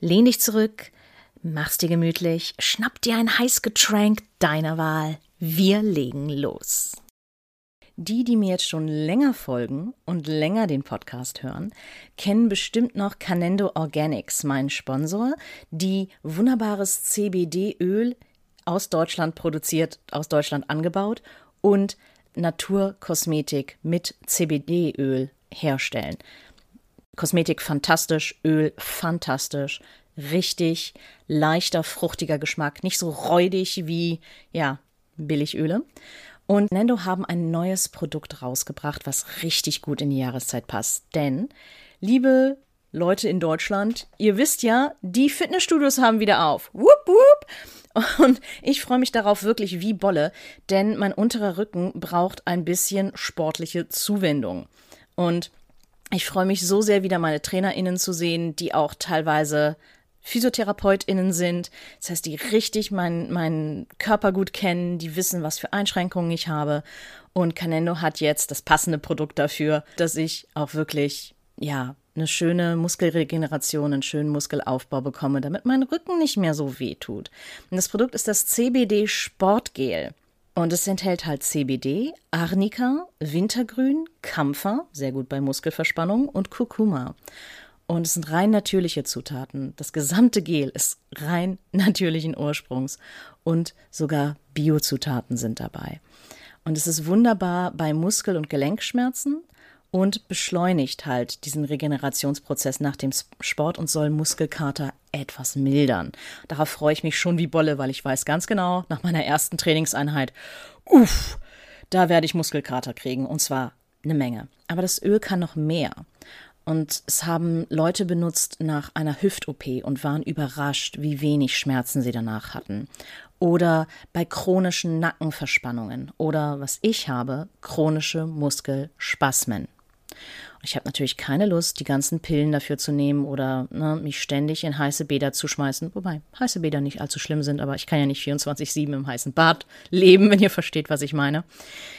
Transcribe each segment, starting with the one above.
Lehn dich zurück, mach's dir gemütlich, schnapp dir ein heiß Getränk deiner Wahl. Wir legen los. Die, die mir jetzt schon länger folgen und länger den Podcast hören, kennen bestimmt noch Canendo Organics, meinen Sponsor, die wunderbares CBD-Öl aus Deutschland produziert, aus Deutschland angebaut und Naturkosmetik mit CBD-Öl herstellen. Kosmetik fantastisch, Öl fantastisch, richtig leichter, fruchtiger Geschmack, nicht so räudig wie, ja, Billigöle. Und Nendo haben ein neues Produkt rausgebracht, was richtig gut in die Jahreszeit passt. Denn, liebe Leute in Deutschland, ihr wisst ja, die Fitnessstudios haben wieder auf. Wupp, wupp. Und ich freue mich darauf wirklich wie Bolle, denn mein unterer Rücken braucht ein bisschen sportliche Zuwendung. Und ich freue mich so sehr, wieder meine TrainerInnen zu sehen, die auch teilweise PhysiotherapeutInnen sind. Das heißt, die richtig meinen mein Körper gut kennen, die wissen, was für Einschränkungen ich habe. Und Canendo hat jetzt das passende Produkt dafür, dass ich auch wirklich, ja, eine schöne Muskelregeneration, einen schönen Muskelaufbau bekomme, damit mein Rücken nicht mehr so weh tut. Und das Produkt ist das CBD Sportgel. Und es enthält halt CBD, Arnika, Wintergrün, Kampfer, sehr gut bei Muskelverspannung, und Kurkuma. Und es sind rein natürliche Zutaten. Das gesamte Gel ist rein natürlichen Ursprungs und sogar Biozutaten sind dabei. Und es ist wunderbar bei Muskel- und Gelenkschmerzen und beschleunigt halt diesen Regenerationsprozess nach dem Sport und soll Muskelkater etwas mildern. Darauf freue ich mich schon wie Bolle, weil ich weiß ganz genau, nach meiner ersten Trainingseinheit, uff, da werde ich Muskelkater kriegen und zwar eine Menge. Aber das Öl kann noch mehr. Und es haben Leute benutzt nach einer Hüft-OP und waren überrascht, wie wenig Schmerzen sie danach hatten. Oder bei chronischen Nackenverspannungen. Oder was ich habe, chronische Muskelspasmen. Ich habe natürlich keine Lust, die ganzen Pillen dafür zu nehmen oder ne, mich ständig in heiße Bäder zu schmeißen. Wobei heiße Bäder nicht allzu schlimm sind, aber ich kann ja nicht 24-7 im heißen Bad leben, wenn ihr versteht, was ich meine.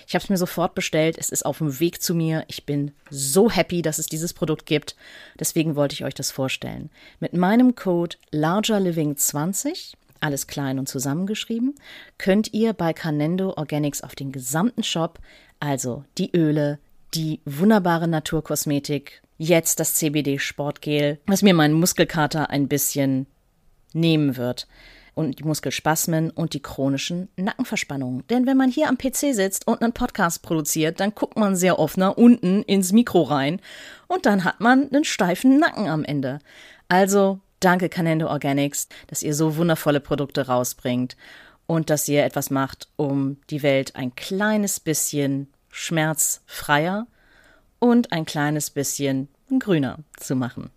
Ich habe es mir sofort bestellt. Es ist auf dem Weg zu mir. Ich bin so happy, dass es dieses Produkt gibt. Deswegen wollte ich euch das vorstellen. Mit meinem Code LargerLiving20 alles klein und zusammengeschrieben, könnt ihr bei Canendo Organics auf den gesamten Shop, also die Öle, die wunderbare Naturkosmetik, jetzt das CBD-Sportgel, was mir meinen Muskelkater ein bisschen nehmen wird. Und die Muskelspasmen und die chronischen Nackenverspannungen. Denn wenn man hier am PC sitzt und einen Podcast produziert, dann guckt man sehr oft nach unten ins Mikro rein und dann hat man einen steifen Nacken am Ende. Also danke Canendo Organics, dass ihr so wundervolle Produkte rausbringt und dass ihr etwas macht, um die Welt ein kleines bisschen schmerzfreier und ein kleines bisschen grüner zu machen.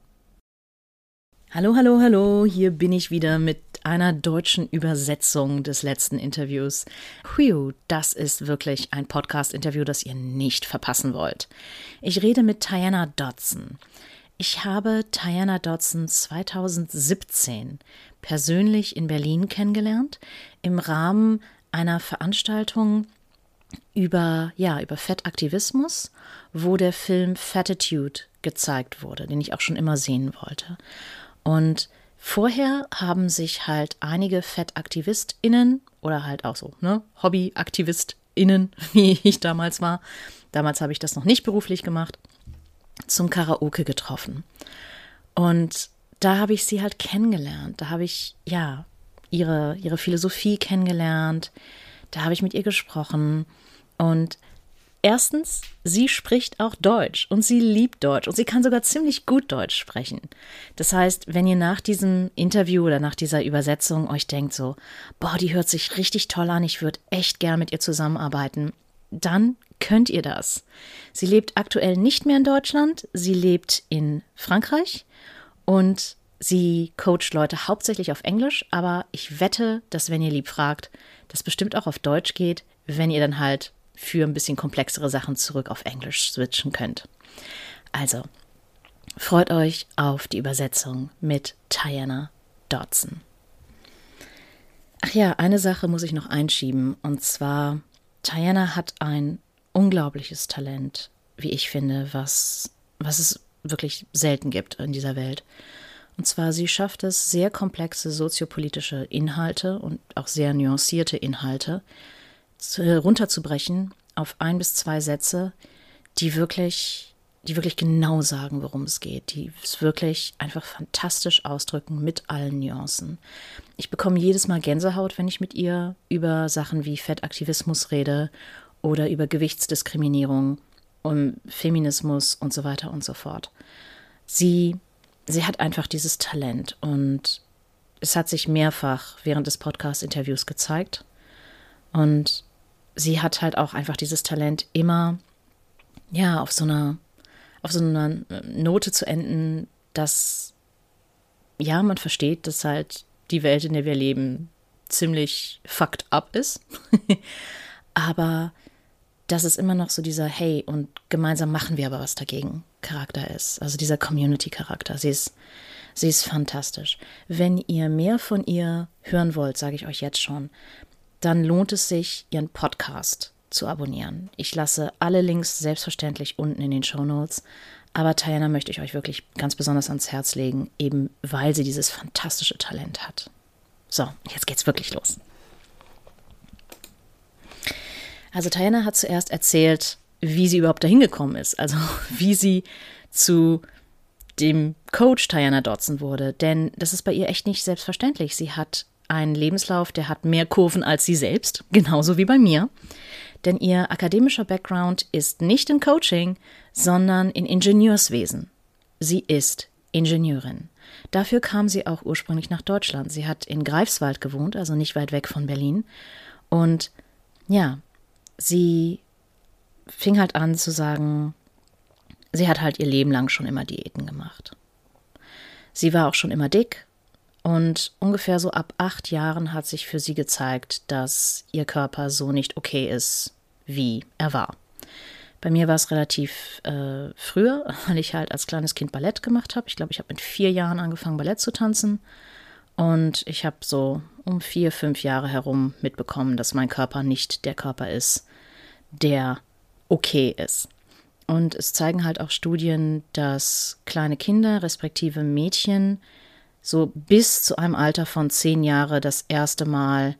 Hallo, hallo, hallo, hier bin ich wieder mit einer deutschen Übersetzung des letzten Interviews. Phew, das ist wirklich ein Podcast-Interview, das ihr nicht verpassen wollt. Ich rede mit Diana Dodson. Ich habe Diana Dodson 2017 persönlich in Berlin kennengelernt, im Rahmen einer Veranstaltung über, ja, über Fettaktivismus, wo der Film Fatitude gezeigt wurde, den ich auch schon immer sehen wollte. Und vorher haben sich halt einige FettaktivistInnen oder halt auch so, ne, HobbyaktivistInnen, wie ich damals war, damals habe ich das noch nicht beruflich gemacht, zum Karaoke getroffen. Und da habe ich sie halt kennengelernt. Da habe ich, ja, ihre, ihre Philosophie kennengelernt. Da habe ich mit ihr gesprochen. Und Erstens, sie spricht auch Deutsch und sie liebt Deutsch und sie kann sogar ziemlich gut Deutsch sprechen. Das heißt, wenn ihr nach diesem Interview oder nach dieser Übersetzung euch denkt so, boah, die hört sich richtig toll an, ich würde echt gern mit ihr zusammenarbeiten, dann könnt ihr das. Sie lebt aktuell nicht mehr in Deutschland, sie lebt in Frankreich und sie coacht Leute hauptsächlich auf Englisch, aber ich wette, dass wenn ihr lieb fragt, das bestimmt auch auf Deutsch geht, wenn ihr dann halt für ein bisschen komplexere Sachen zurück auf Englisch switchen könnt. Also, freut euch auf die Übersetzung mit Diana Dodson. Ach ja, eine Sache muss ich noch einschieben, und zwar, Diana hat ein unglaubliches Talent, wie ich finde, was, was es wirklich selten gibt in dieser Welt. Und zwar, sie schafft es, sehr komplexe soziopolitische Inhalte und auch sehr nuancierte Inhalte runterzubrechen auf ein bis zwei Sätze, die wirklich, die wirklich genau sagen, worum es geht, die es wirklich einfach fantastisch ausdrücken mit allen Nuancen. Ich bekomme jedes Mal Gänsehaut, wenn ich mit ihr über Sachen wie Fettaktivismus rede oder über Gewichtsdiskriminierung, um Feminismus und so weiter und so fort. Sie, sie hat einfach dieses Talent und es hat sich mehrfach während des Podcast-Interviews gezeigt. Und sie hat halt auch einfach dieses Talent, immer ja auf so einer auf so einer Note zu enden, dass ja man versteht, dass halt die Welt, in der wir leben, ziemlich fucked up ist, aber dass es immer noch so dieser Hey und gemeinsam machen wir aber was dagegen Charakter ist, also dieser Community Charakter. Sie ist sie ist fantastisch. Wenn ihr mehr von ihr hören wollt, sage ich euch jetzt schon, dann lohnt es sich, ihren Podcast zu abonnieren. Ich lasse alle Links selbstverständlich unten in den Show Notes. Aber Diana möchte ich euch wirklich ganz besonders ans Herz legen, eben weil sie dieses fantastische Talent hat. So, jetzt geht's wirklich los. Also Diana hat zuerst erzählt, wie sie überhaupt dahin gekommen ist, also wie sie zu dem Coach Diana Dodson wurde, denn das ist bei ihr echt nicht selbstverständlich. Sie hat einen Lebenslauf, der hat mehr Kurven als sie selbst, genauso wie bei mir. Denn ihr akademischer Background ist nicht in Coaching, sondern in Ingenieurswesen. Sie ist Ingenieurin. Dafür kam sie auch ursprünglich nach Deutschland. Sie hat in Greifswald gewohnt, also nicht weit weg von Berlin. Und ja, sie fing halt an zu sagen, sie hat halt ihr Leben lang schon immer Diäten gemacht. Sie war auch schon immer dick und ungefähr so ab acht Jahren hat sich für sie gezeigt, dass ihr Körper so nicht okay ist, wie er war. Bei mir war es relativ äh, früher, weil ich halt als kleines Kind Ballett gemacht habe. Ich glaube, ich habe mit vier Jahren angefangen, Ballett zu tanzen. Und ich habe so um vier, fünf Jahre herum mitbekommen, dass mein Körper nicht der Körper ist, der okay ist. Und es zeigen halt auch Studien, dass kleine Kinder, respektive Mädchen, so bis zu einem Alter von zehn Jahre das erste Mal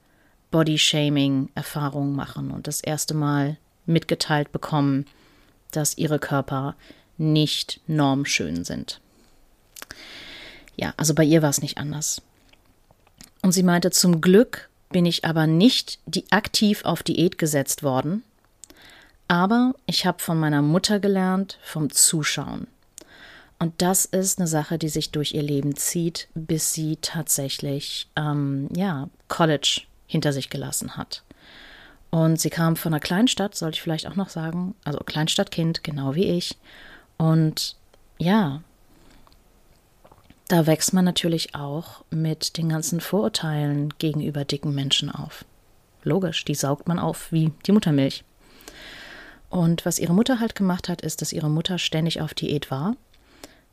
Body-Shaming-Erfahrungen machen und das erste Mal mitgeteilt bekommen, dass ihre Körper nicht normschön sind. Ja, also bei ihr war es nicht anders. Und sie meinte, zum Glück bin ich aber nicht die aktiv auf Diät gesetzt worden, aber ich habe von meiner Mutter gelernt vom Zuschauen. Und das ist eine Sache, die sich durch ihr Leben zieht, bis sie tatsächlich, ähm, ja, College hinter sich gelassen hat. Und sie kam von einer Kleinstadt, sollte ich vielleicht auch noch sagen, also Kleinstadtkind, genau wie ich. Und ja, da wächst man natürlich auch mit den ganzen Vorurteilen gegenüber dicken Menschen auf. Logisch, die saugt man auf wie die Muttermilch. Und was ihre Mutter halt gemacht hat, ist, dass ihre Mutter ständig auf Diät war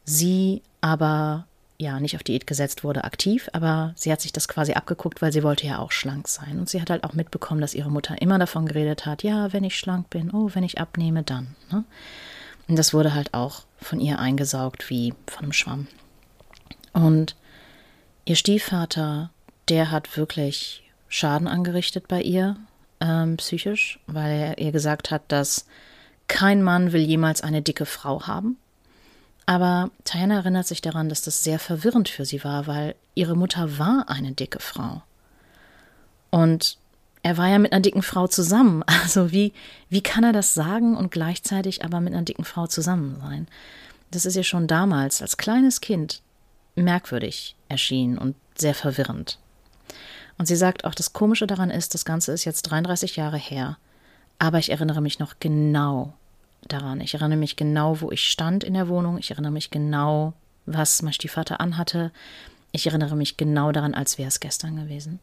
sie aber ja nicht auf Diät gesetzt wurde aktiv, aber sie hat sich das quasi abgeguckt, weil sie wollte ja auch schlank sein. Und sie hat halt auch mitbekommen, dass ihre Mutter immer davon geredet hat, ja, wenn ich schlank bin, oh, wenn ich abnehme, dann. Ne? Und das wurde halt auch von ihr eingesaugt wie von einem Schwamm. Und ihr Stiefvater, der hat wirklich Schaden angerichtet bei ihr, ähm, psychisch, weil er ihr gesagt hat, dass kein Mann will jemals eine dicke Frau haben. Aber Diana erinnert sich daran, dass das sehr verwirrend für sie war, weil ihre Mutter war eine dicke Frau. Und er war ja mit einer dicken Frau zusammen. Also wie, wie kann er das sagen und gleichzeitig aber mit einer dicken Frau zusammen sein? Das ist ja schon damals als kleines Kind merkwürdig erschienen und sehr verwirrend. Und sie sagt auch, das Komische daran ist, das Ganze ist jetzt 33 Jahre her, aber ich erinnere mich noch genau daran. Ich erinnere mich genau, wo ich stand in der Wohnung. Ich erinnere mich genau, was mein Stiefvater anhatte. Ich erinnere mich genau daran, als wäre es gestern gewesen.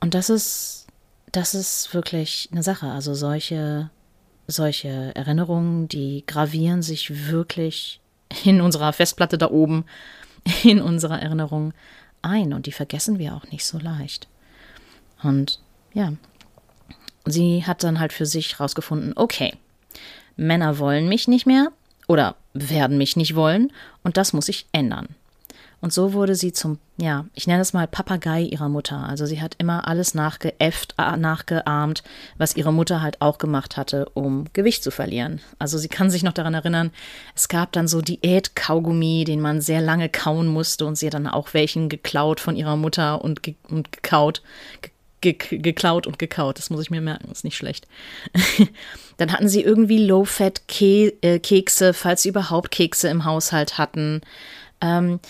Und das ist, das ist wirklich eine Sache. Also solche, solche Erinnerungen, die gravieren sich wirklich in unserer Festplatte da oben, in unserer Erinnerung ein. Und die vergessen wir auch nicht so leicht. Und ja, sie hat dann halt für sich rausgefunden, okay, Männer wollen mich nicht mehr oder werden mich nicht wollen und das muss ich ändern. Und so wurde sie zum, ja, ich nenne es mal Papagei ihrer Mutter. Also sie hat immer alles nachgeäfft, nachgeahmt, was ihre Mutter halt auch gemacht hatte, um Gewicht zu verlieren. Also sie kann sich noch daran erinnern, es gab dann so Diät-Kaugummi, den man sehr lange kauen musste und sie hat dann auch welchen geklaut von ihrer Mutter und, ge und gekaut, ge geklaut und gekaut. Das muss ich mir merken, ist nicht schlecht. Dann hatten sie irgendwie Low-Fat-Kekse, äh, falls sie überhaupt Kekse im Haushalt hatten. Ähm,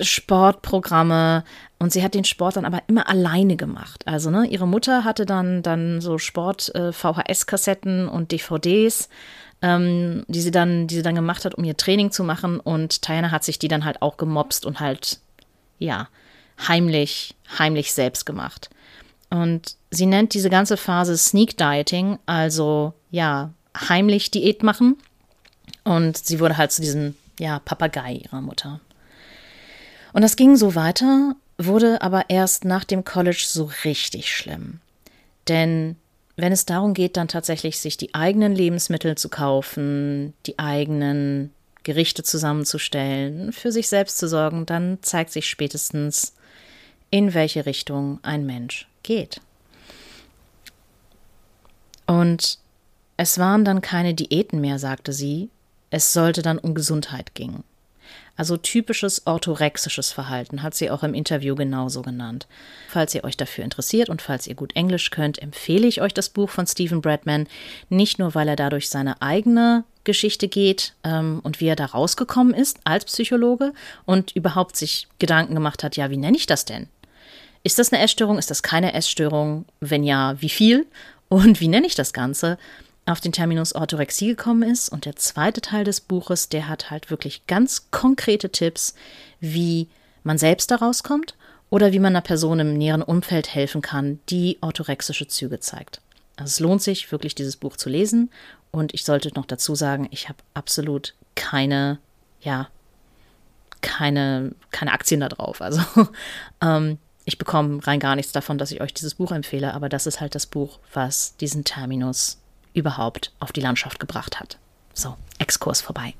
Sportprogramme und sie hat den Sport dann aber immer alleine gemacht. Also ne, ihre Mutter hatte dann dann so Sport äh, VHS-Kassetten und DVDs, ähm, die sie dann die sie dann gemacht hat, um ihr Training zu machen und Diana hat sich die dann halt auch gemobst und halt ja heimlich heimlich selbst gemacht. Und sie nennt diese ganze Phase Sneak Dieting, also ja, heimlich Diät machen. Und sie wurde halt zu diesem, ja, Papagei ihrer Mutter. Und das ging so weiter, wurde aber erst nach dem College so richtig schlimm. Denn wenn es darum geht, dann tatsächlich sich die eigenen Lebensmittel zu kaufen, die eigenen Gerichte zusammenzustellen, für sich selbst zu sorgen, dann zeigt sich spätestens, in welche Richtung ein Mensch geht. Und es waren dann keine Diäten mehr, sagte sie, es sollte dann um Gesundheit gehen. Also typisches orthorexisches Verhalten hat sie auch im Interview genauso genannt. Falls ihr euch dafür interessiert und falls ihr gut Englisch könnt, empfehle ich euch das Buch von Stephen Bradman, nicht nur weil er dadurch seine eigene Geschichte geht ähm, und wie er da rausgekommen ist als Psychologe und überhaupt sich Gedanken gemacht hat, ja, wie nenne ich das denn? Ist das eine Essstörung? Ist das keine Essstörung? Wenn ja, wie viel? Und wie nenne ich das Ganze? Auf den Terminus Orthorexie gekommen ist. Und der zweite Teil des Buches, der hat halt wirklich ganz konkrete Tipps, wie man selbst da rauskommt oder wie man einer Person im näheren Umfeld helfen kann, die orthorexische Züge zeigt. Also es lohnt sich wirklich, dieses Buch zu lesen. Und ich sollte noch dazu sagen, ich habe absolut keine, ja, keine, keine Aktien da drauf. Also ähm, ich bekomme rein gar nichts davon, dass ich euch dieses Buch empfehle, aber das ist halt das Buch, was diesen Terminus überhaupt auf die Landschaft gebracht hat. So, Exkurs vorbei.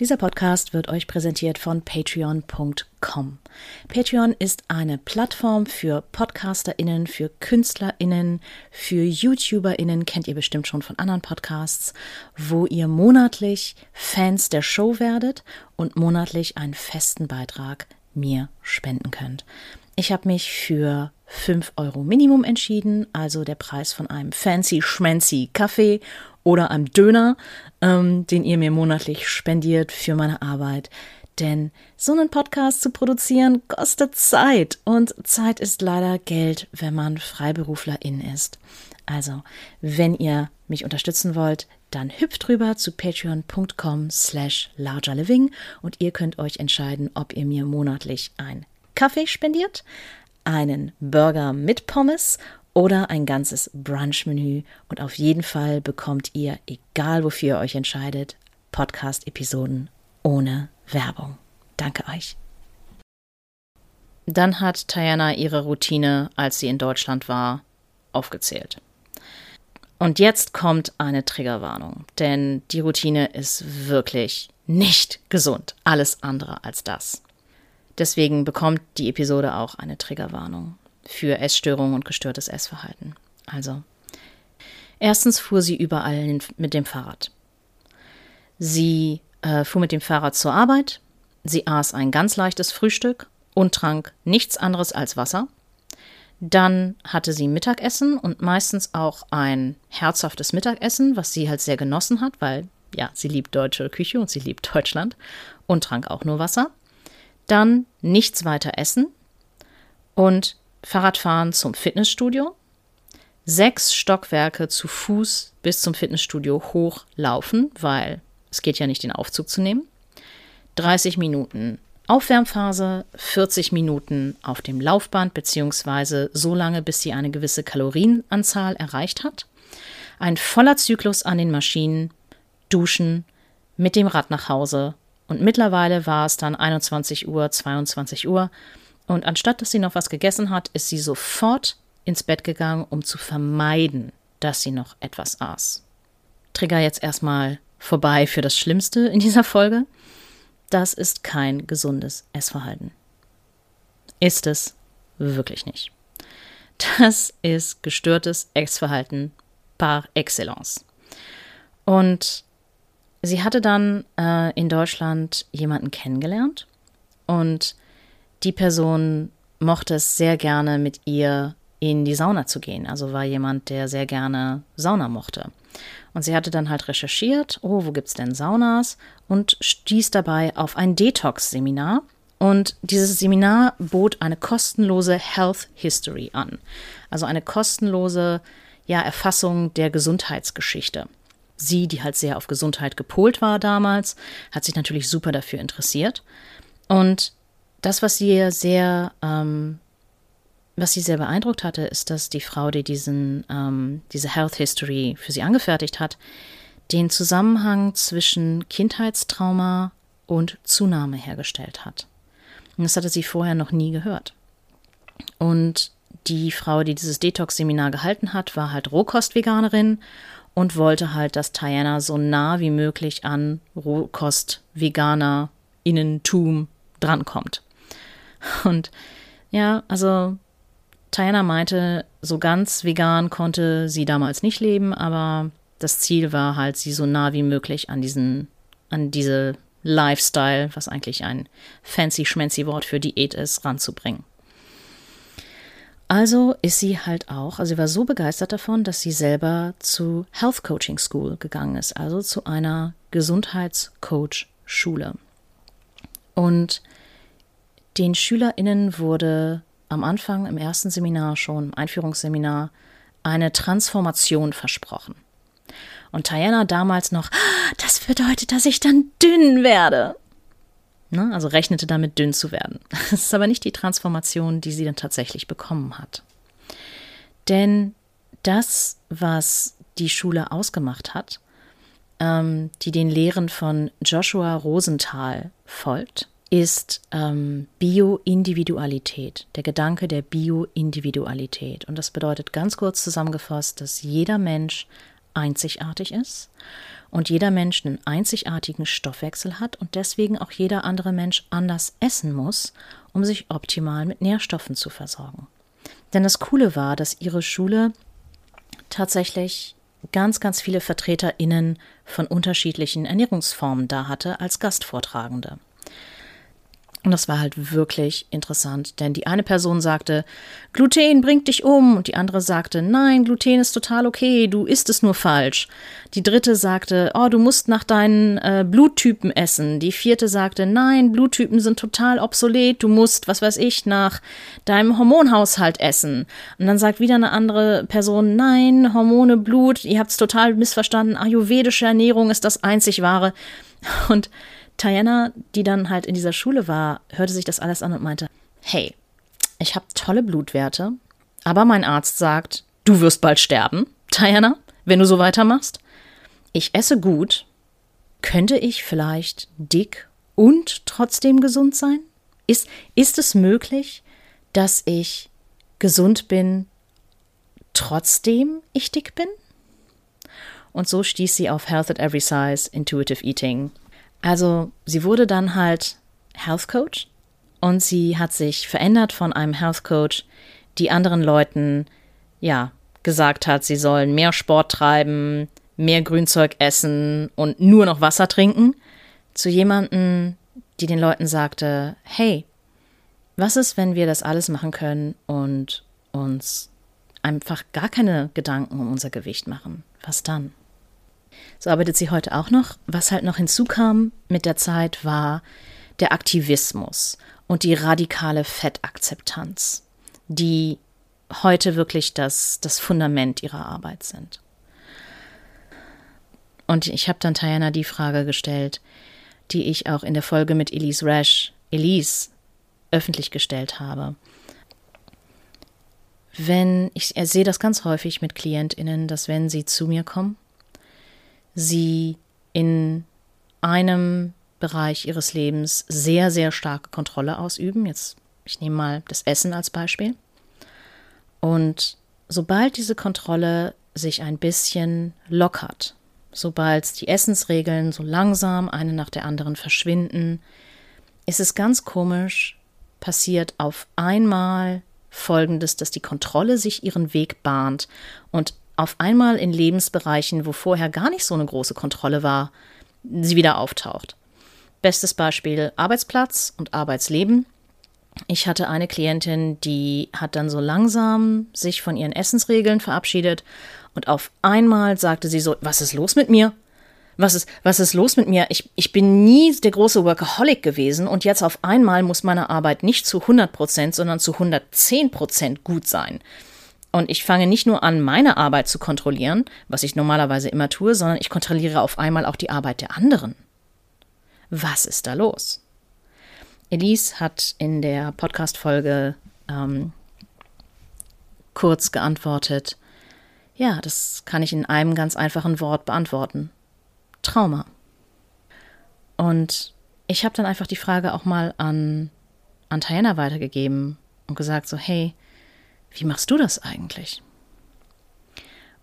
Dieser Podcast wird euch präsentiert von patreon.com. Patreon ist eine Plattform für PodcasterInnen, für KünstlerInnen, für YouTuberInnen, kennt ihr bestimmt schon von anderen Podcasts, wo ihr monatlich Fans der Show werdet und monatlich einen festen Beitrag mir spenden könnt. Ich habe mich für 5 Euro Minimum entschieden, also der Preis von einem fancy schmancy Kaffee oder einem Döner, ähm, den ihr mir monatlich spendiert für meine Arbeit. Denn so einen Podcast zu produzieren kostet Zeit und Zeit ist leider Geld, wenn man Freiberuflerin ist. Also, wenn ihr mich unterstützen wollt, dann hüpft rüber zu patreon.com slash largerliving und ihr könnt euch entscheiden, ob ihr mir monatlich ein Kaffee spendiert, einen Burger mit Pommes oder ein ganzes Brunch-Menü. Und auf jeden Fall bekommt ihr, egal wofür ihr euch entscheidet, Podcast-Episoden ohne Werbung. Danke euch. Dann hat Diana ihre Routine, als sie in Deutschland war, aufgezählt. Und jetzt kommt eine Triggerwarnung, denn die Routine ist wirklich nicht gesund. Alles andere als das. Deswegen bekommt die Episode auch eine Triggerwarnung für Essstörungen und gestörtes Essverhalten. Also, erstens fuhr sie überall mit dem Fahrrad. Sie äh, fuhr mit dem Fahrrad zur Arbeit, sie aß ein ganz leichtes Frühstück und trank nichts anderes als Wasser. Dann hatte sie Mittagessen und meistens auch ein herzhaftes Mittagessen, was sie halt sehr genossen hat, weil ja, sie liebt deutsche Küche und sie liebt Deutschland und trank auch nur Wasser. Dann nichts weiter essen und Fahrradfahren zum Fitnessstudio. Sechs Stockwerke zu Fuß bis zum Fitnessstudio hochlaufen, weil es geht ja nicht, den Aufzug zu nehmen. 30 Minuten Aufwärmphase 40 Minuten auf dem Laufband, beziehungsweise so lange, bis sie eine gewisse Kalorienanzahl erreicht hat. Ein voller Zyklus an den Maschinen, duschen, mit dem Rad nach Hause. Und mittlerweile war es dann 21 Uhr, 22 Uhr. Und anstatt dass sie noch was gegessen hat, ist sie sofort ins Bett gegangen, um zu vermeiden, dass sie noch etwas aß. Trigger jetzt erstmal vorbei für das Schlimmste in dieser Folge. Das ist kein gesundes Essverhalten. Ist es wirklich nicht. Das ist gestörtes Essverhalten par excellence. Und sie hatte dann äh, in Deutschland jemanden kennengelernt und die Person mochte es sehr gerne mit ihr in die Sauna zu gehen. Also war jemand, der sehr gerne Sauna mochte. Und sie hatte dann halt recherchiert, oh, wo gibt's denn Saunas? Und stieß dabei auf ein Detox-Seminar. Und dieses Seminar bot eine kostenlose Health History an. Also eine kostenlose ja, Erfassung der Gesundheitsgeschichte. Sie, die halt sehr auf Gesundheit gepolt war damals, hat sich natürlich super dafür interessiert. Und das, was sie sehr ähm, was sie sehr beeindruckt hatte, ist, dass die Frau, die diesen, ähm, diese Health History für sie angefertigt hat, den Zusammenhang zwischen Kindheitstrauma und Zunahme hergestellt hat. Und das hatte sie vorher noch nie gehört. Und die Frau, die dieses Detox-Seminar gehalten hat, war halt Rohkost-Veganerin und wollte halt, dass Diana so nah wie möglich an Rohkost-Veganer-Innentum drankommt. Und ja, also Diana meinte, so ganz vegan konnte sie damals nicht leben, aber das Ziel war halt, sie so nah wie möglich an diesen, an diese Lifestyle, was eigentlich ein fancy schmancy Wort für Diät ist, ranzubringen. Also ist sie halt auch, also sie war so begeistert davon, dass sie selber zu Health Coaching School gegangen ist, also zu einer Gesundheitscoach-Schule. Und den SchülerInnen wurde am Anfang im ersten Seminar schon, im Einführungsseminar, eine Transformation versprochen. Und Diana damals noch, ah, das bedeutet, dass ich dann dünn werde. Ne? Also rechnete damit, dünn zu werden. Das ist aber nicht die Transformation, die sie dann tatsächlich bekommen hat. Denn das, was die Schule ausgemacht hat, ähm, die den Lehren von Joshua Rosenthal folgt, ist ähm, Bioindividualität, der Gedanke der Bioindividualität. Und das bedeutet ganz kurz zusammengefasst, dass jeder Mensch einzigartig ist und jeder Mensch einen einzigartigen Stoffwechsel hat und deswegen auch jeder andere Mensch anders essen muss, um sich optimal mit Nährstoffen zu versorgen. Denn das Coole war, dass ihre Schule tatsächlich ganz, ganz viele VertreterInnen von unterschiedlichen Ernährungsformen da hatte als Gastvortragende. Und das war halt wirklich interessant, denn die eine Person sagte, Gluten bringt dich um, und die andere sagte, nein, Gluten ist total okay, du isst es nur falsch. Die dritte sagte, oh, du musst nach deinen äh, Bluttypen essen. Die vierte sagte, nein, Bluttypen sind total obsolet, du musst, was weiß ich, nach deinem Hormonhaushalt essen. Und dann sagt wieder eine andere Person, nein, Hormone, Blut, ihr habt es total missverstanden, ayurvedische Ernährung ist das einzig wahre. Und Diana, die dann halt in dieser Schule war, hörte sich das alles an und meinte, hey, ich habe tolle Blutwerte, aber mein Arzt sagt, du wirst bald sterben, Diana, wenn du so weitermachst. Ich esse gut. Könnte ich vielleicht dick und trotzdem gesund sein? Ist, ist es möglich, dass ich gesund bin, trotzdem ich dick bin? Und so stieß sie auf Health at Every Size, Intuitive Eating also sie wurde dann halt Health Coach und sie hat sich verändert von einem Health Coach, die anderen Leuten ja gesagt hat, sie sollen mehr Sport treiben, mehr Grünzeug essen und nur noch Wasser trinken, zu jemanden, die den Leuten sagte, hey, was ist, wenn wir das alles machen können und uns einfach gar keine Gedanken um unser Gewicht machen, was dann? So arbeitet sie heute auch noch. Was halt noch hinzukam mit der Zeit war der Aktivismus und die radikale Fettakzeptanz, die heute wirklich das, das Fundament ihrer Arbeit sind. Und ich habe dann Diana die Frage gestellt, die ich auch in der Folge mit Elise Rash, Elise, öffentlich gestellt habe. Wenn ich sehe das ganz häufig mit KlientInnen, dass wenn sie zu mir kommen, sie in einem Bereich ihres Lebens sehr, sehr starke Kontrolle ausüben. Jetzt, ich nehme mal das Essen als Beispiel. Und sobald diese Kontrolle sich ein bisschen lockert, sobald die Essensregeln so langsam eine nach der anderen verschwinden, ist es ganz komisch, passiert auf einmal Folgendes, dass die Kontrolle sich ihren Weg bahnt und auf einmal in Lebensbereichen, wo vorher gar nicht so eine große Kontrolle war, sie wieder auftaucht. Bestes Beispiel Arbeitsplatz und Arbeitsleben. Ich hatte eine Klientin, die hat dann so langsam sich von ihren Essensregeln verabschiedet und auf einmal sagte sie so, was ist los mit mir? Was ist, was ist los mit mir? Ich, ich bin nie der große Workaholic gewesen und jetzt auf einmal muss meine Arbeit nicht zu 100 Prozent, sondern zu 110 Prozent gut sein. Und ich fange nicht nur an, meine Arbeit zu kontrollieren, was ich normalerweise immer tue, sondern ich kontrolliere auf einmal auch die Arbeit der anderen. Was ist da los? Elise hat in der Podcast-Folge ähm, kurz geantwortet, ja, das kann ich in einem ganz einfachen Wort beantworten. Trauma. Und ich habe dann einfach die Frage auch mal an, an Diana weitergegeben und gesagt so, hey, wie machst du das eigentlich?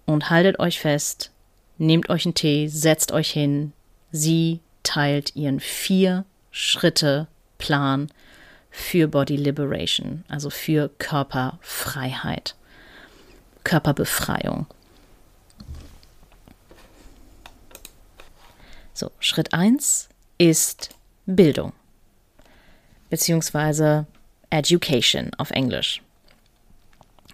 Und haltet euch fest, nehmt euch einen Tee, setzt euch hin. Sie teilt ihren vier Schritte Plan für Body Liberation, also für Körperfreiheit, Körperbefreiung. So, Schritt 1 ist Bildung, beziehungsweise Education auf Englisch.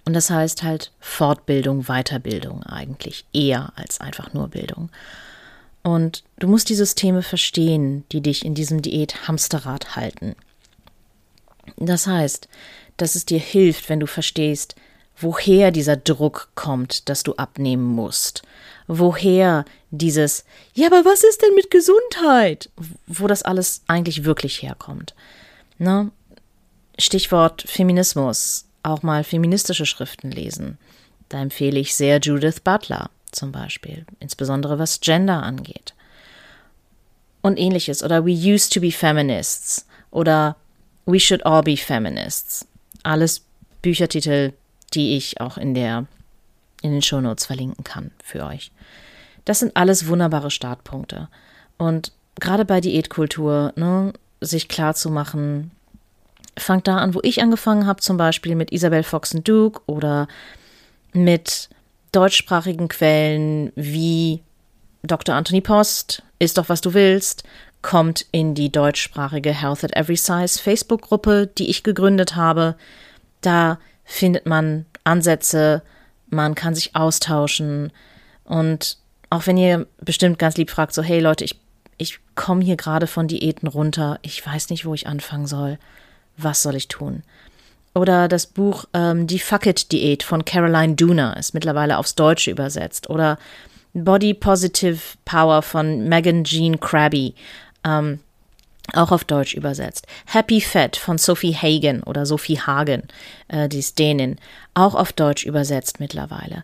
Und das heißt halt Fortbildung, Weiterbildung eigentlich, eher als einfach nur Bildung. Und du musst die Systeme verstehen, die dich in diesem Diät-Hamsterrad halten. Das heißt, dass es dir hilft, wenn du verstehst, woher dieser Druck kommt, dass du abnehmen musst. Woher dieses, ja, aber was ist denn mit Gesundheit? Wo das alles eigentlich wirklich herkommt. Ne? Stichwort Feminismus, auch mal feministische Schriften lesen. Da empfehle ich sehr Judith Butler zum Beispiel, insbesondere was Gender angeht. Und ähnliches. Oder We Used to Be Feminists oder We Should All Be Feminists. Alles Büchertitel, die ich auch in der in den Shownotes verlinken kann für euch. Das sind alles wunderbare Startpunkte. Und gerade bei Diätkultur, ne, sich klar zu machen, fangt da an, wo ich angefangen habe, zum Beispiel mit Isabel Foxen-Duke oder mit deutschsprachigen Quellen wie Dr. Anthony Post, Ist doch, was du willst, kommt in die deutschsprachige Health at Every Size Facebook-Gruppe, die ich gegründet habe. Da findet man Ansätze, man kann sich austauschen und auch wenn ihr bestimmt ganz lieb fragt, so hey Leute, ich, ich komme hier gerade von Diäten runter, ich weiß nicht, wo ich anfangen soll was soll ich tun? Oder das Buch ähm, Die Fuck It Diät von Caroline Dooner ist mittlerweile aufs Deutsche übersetzt. Oder Body Positive Power von Megan Jean Krabby, ähm, auch auf Deutsch übersetzt. Happy Fat von Sophie Hagen oder Sophie Hagen, äh, die ist Dänin, auch auf Deutsch übersetzt mittlerweile.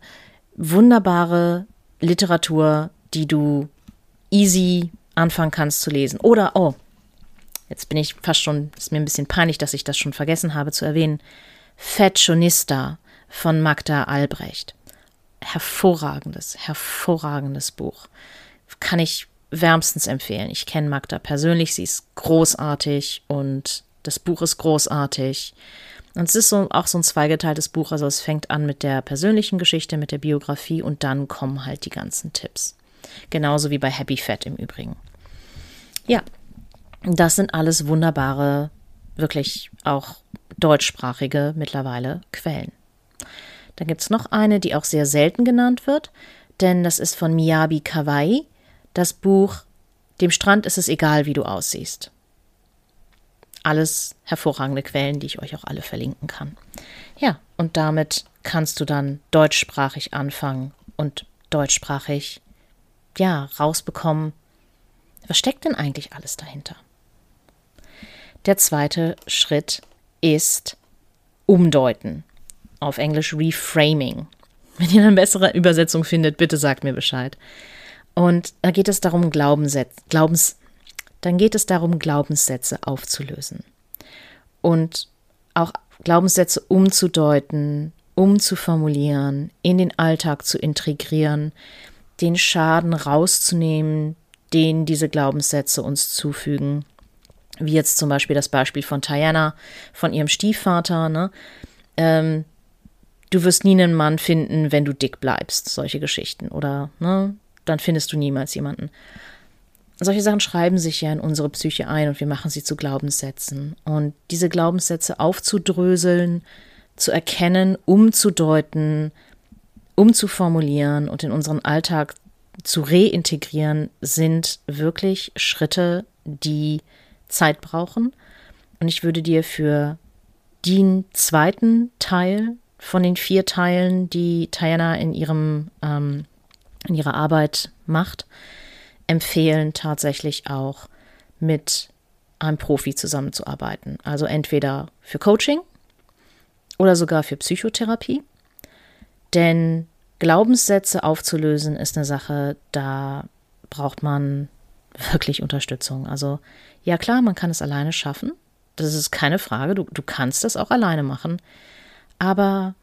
Wunderbare Literatur, die du easy anfangen kannst zu lesen. Oder, oh, jetzt bin ich fast schon, ist mir ein bisschen peinlich, dass ich das schon vergessen habe zu erwähnen, Fashionista von Magda Albrecht. Hervorragendes, hervorragendes Buch. Kann ich wärmstens empfehlen. Ich kenne Magda persönlich, sie ist großartig und das Buch ist großartig. Und es ist so, auch so ein zweigeteiltes Buch, also es fängt an mit der persönlichen Geschichte, mit der Biografie und dann kommen halt die ganzen Tipps. Genauso wie bei Happy Fat im Übrigen. Ja, das sind alles wunderbare, wirklich auch deutschsprachige mittlerweile Quellen. Dann gibt es noch eine, die auch sehr selten genannt wird, denn das ist von Miyabi Kawai, das Buch Dem Strand ist es egal, wie du aussiehst. Alles hervorragende Quellen, die ich euch auch alle verlinken kann. Ja, und damit kannst du dann deutschsprachig anfangen und deutschsprachig, ja, rausbekommen, was steckt denn eigentlich alles dahinter? Der zweite Schritt ist umdeuten. Auf Englisch Reframing. Wenn ihr eine bessere Übersetzung findet, bitte sagt mir Bescheid. Und da geht es darum, Glaubenssätze, Glaubens, dann geht es darum, Glaubenssätze aufzulösen. Und auch Glaubenssätze umzudeuten, umzuformulieren, in den Alltag zu integrieren, den Schaden rauszunehmen, den diese Glaubenssätze uns zufügen. Wie jetzt zum Beispiel das Beispiel von Diana, von ihrem Stiefvater. Ne? Ähm, du wirst nie einen Mann finden, wenn du dick bleibst. Solche Geschichten. Oder ne? dann findest du niemals jemanden. Solche Sachen schreiben sich ja in unsere Psyche ein und wir machen sie zu Glaubenssätzen. Und diese Glaubenssätze aufzudröseln, zu erkennen, umzudeuten, umzuformulieren und in unseren Alltag zu reintegrieren, sind wirklich Schritte, die Zeit brauchen. Und ich würde dir für den zweiten Teil von den vier Teilen, die Diana in ihrem ähm, in ihrer Arbeit macht, empfehlen tatsächlich auch mit einem Profi zusammenzuarbeiten. Also entweder für Coaching oder sogar für Psychotherapie. Denn Glaubenssätze aufzulösen ist eine Sache, da braucht man wirklich Unterstützung. Also ja klar, man kann es alleine schaffen. Das ist keine Frage. Du, du kannst das auch alleine machen. Aber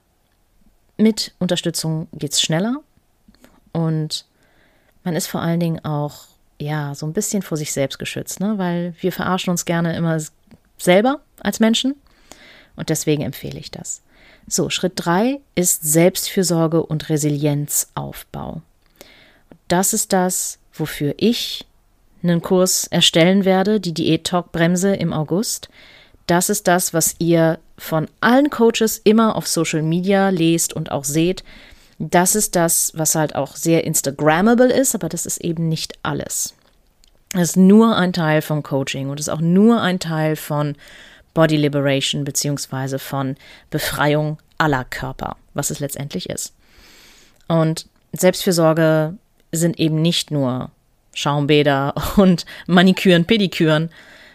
mit Unterstützung geht es schneller und man ist vor allen Dingen auch ja so ein bisschen vor sich selbst geschützt, ne? weil wir verarschen uns gerne immer selber als Menschen und deswegen empfehle ich das. So, Schritt drei ist Selbstfürsorge und Resilienzaufbau. Das ist das, wofür ich einen Kurs erstellen werde, die Diät-Talk-Bremse im August. Das ist das, was ihr von allen Coaches immer auf Social Media lest und auch seht. Das ist das, was halt auch sehr Instagrammable ist, aber das ist eben nicht alles. Das ist nur ein Teil von Coaching und ist auch nur ein Teil von Body Liberation beziehungsweise von Befreiung aller Körper, was es letztendlich ist. Und Selbstfürsorge sind eben nicht nur Schaumbäder und Maniküren, Pediküren,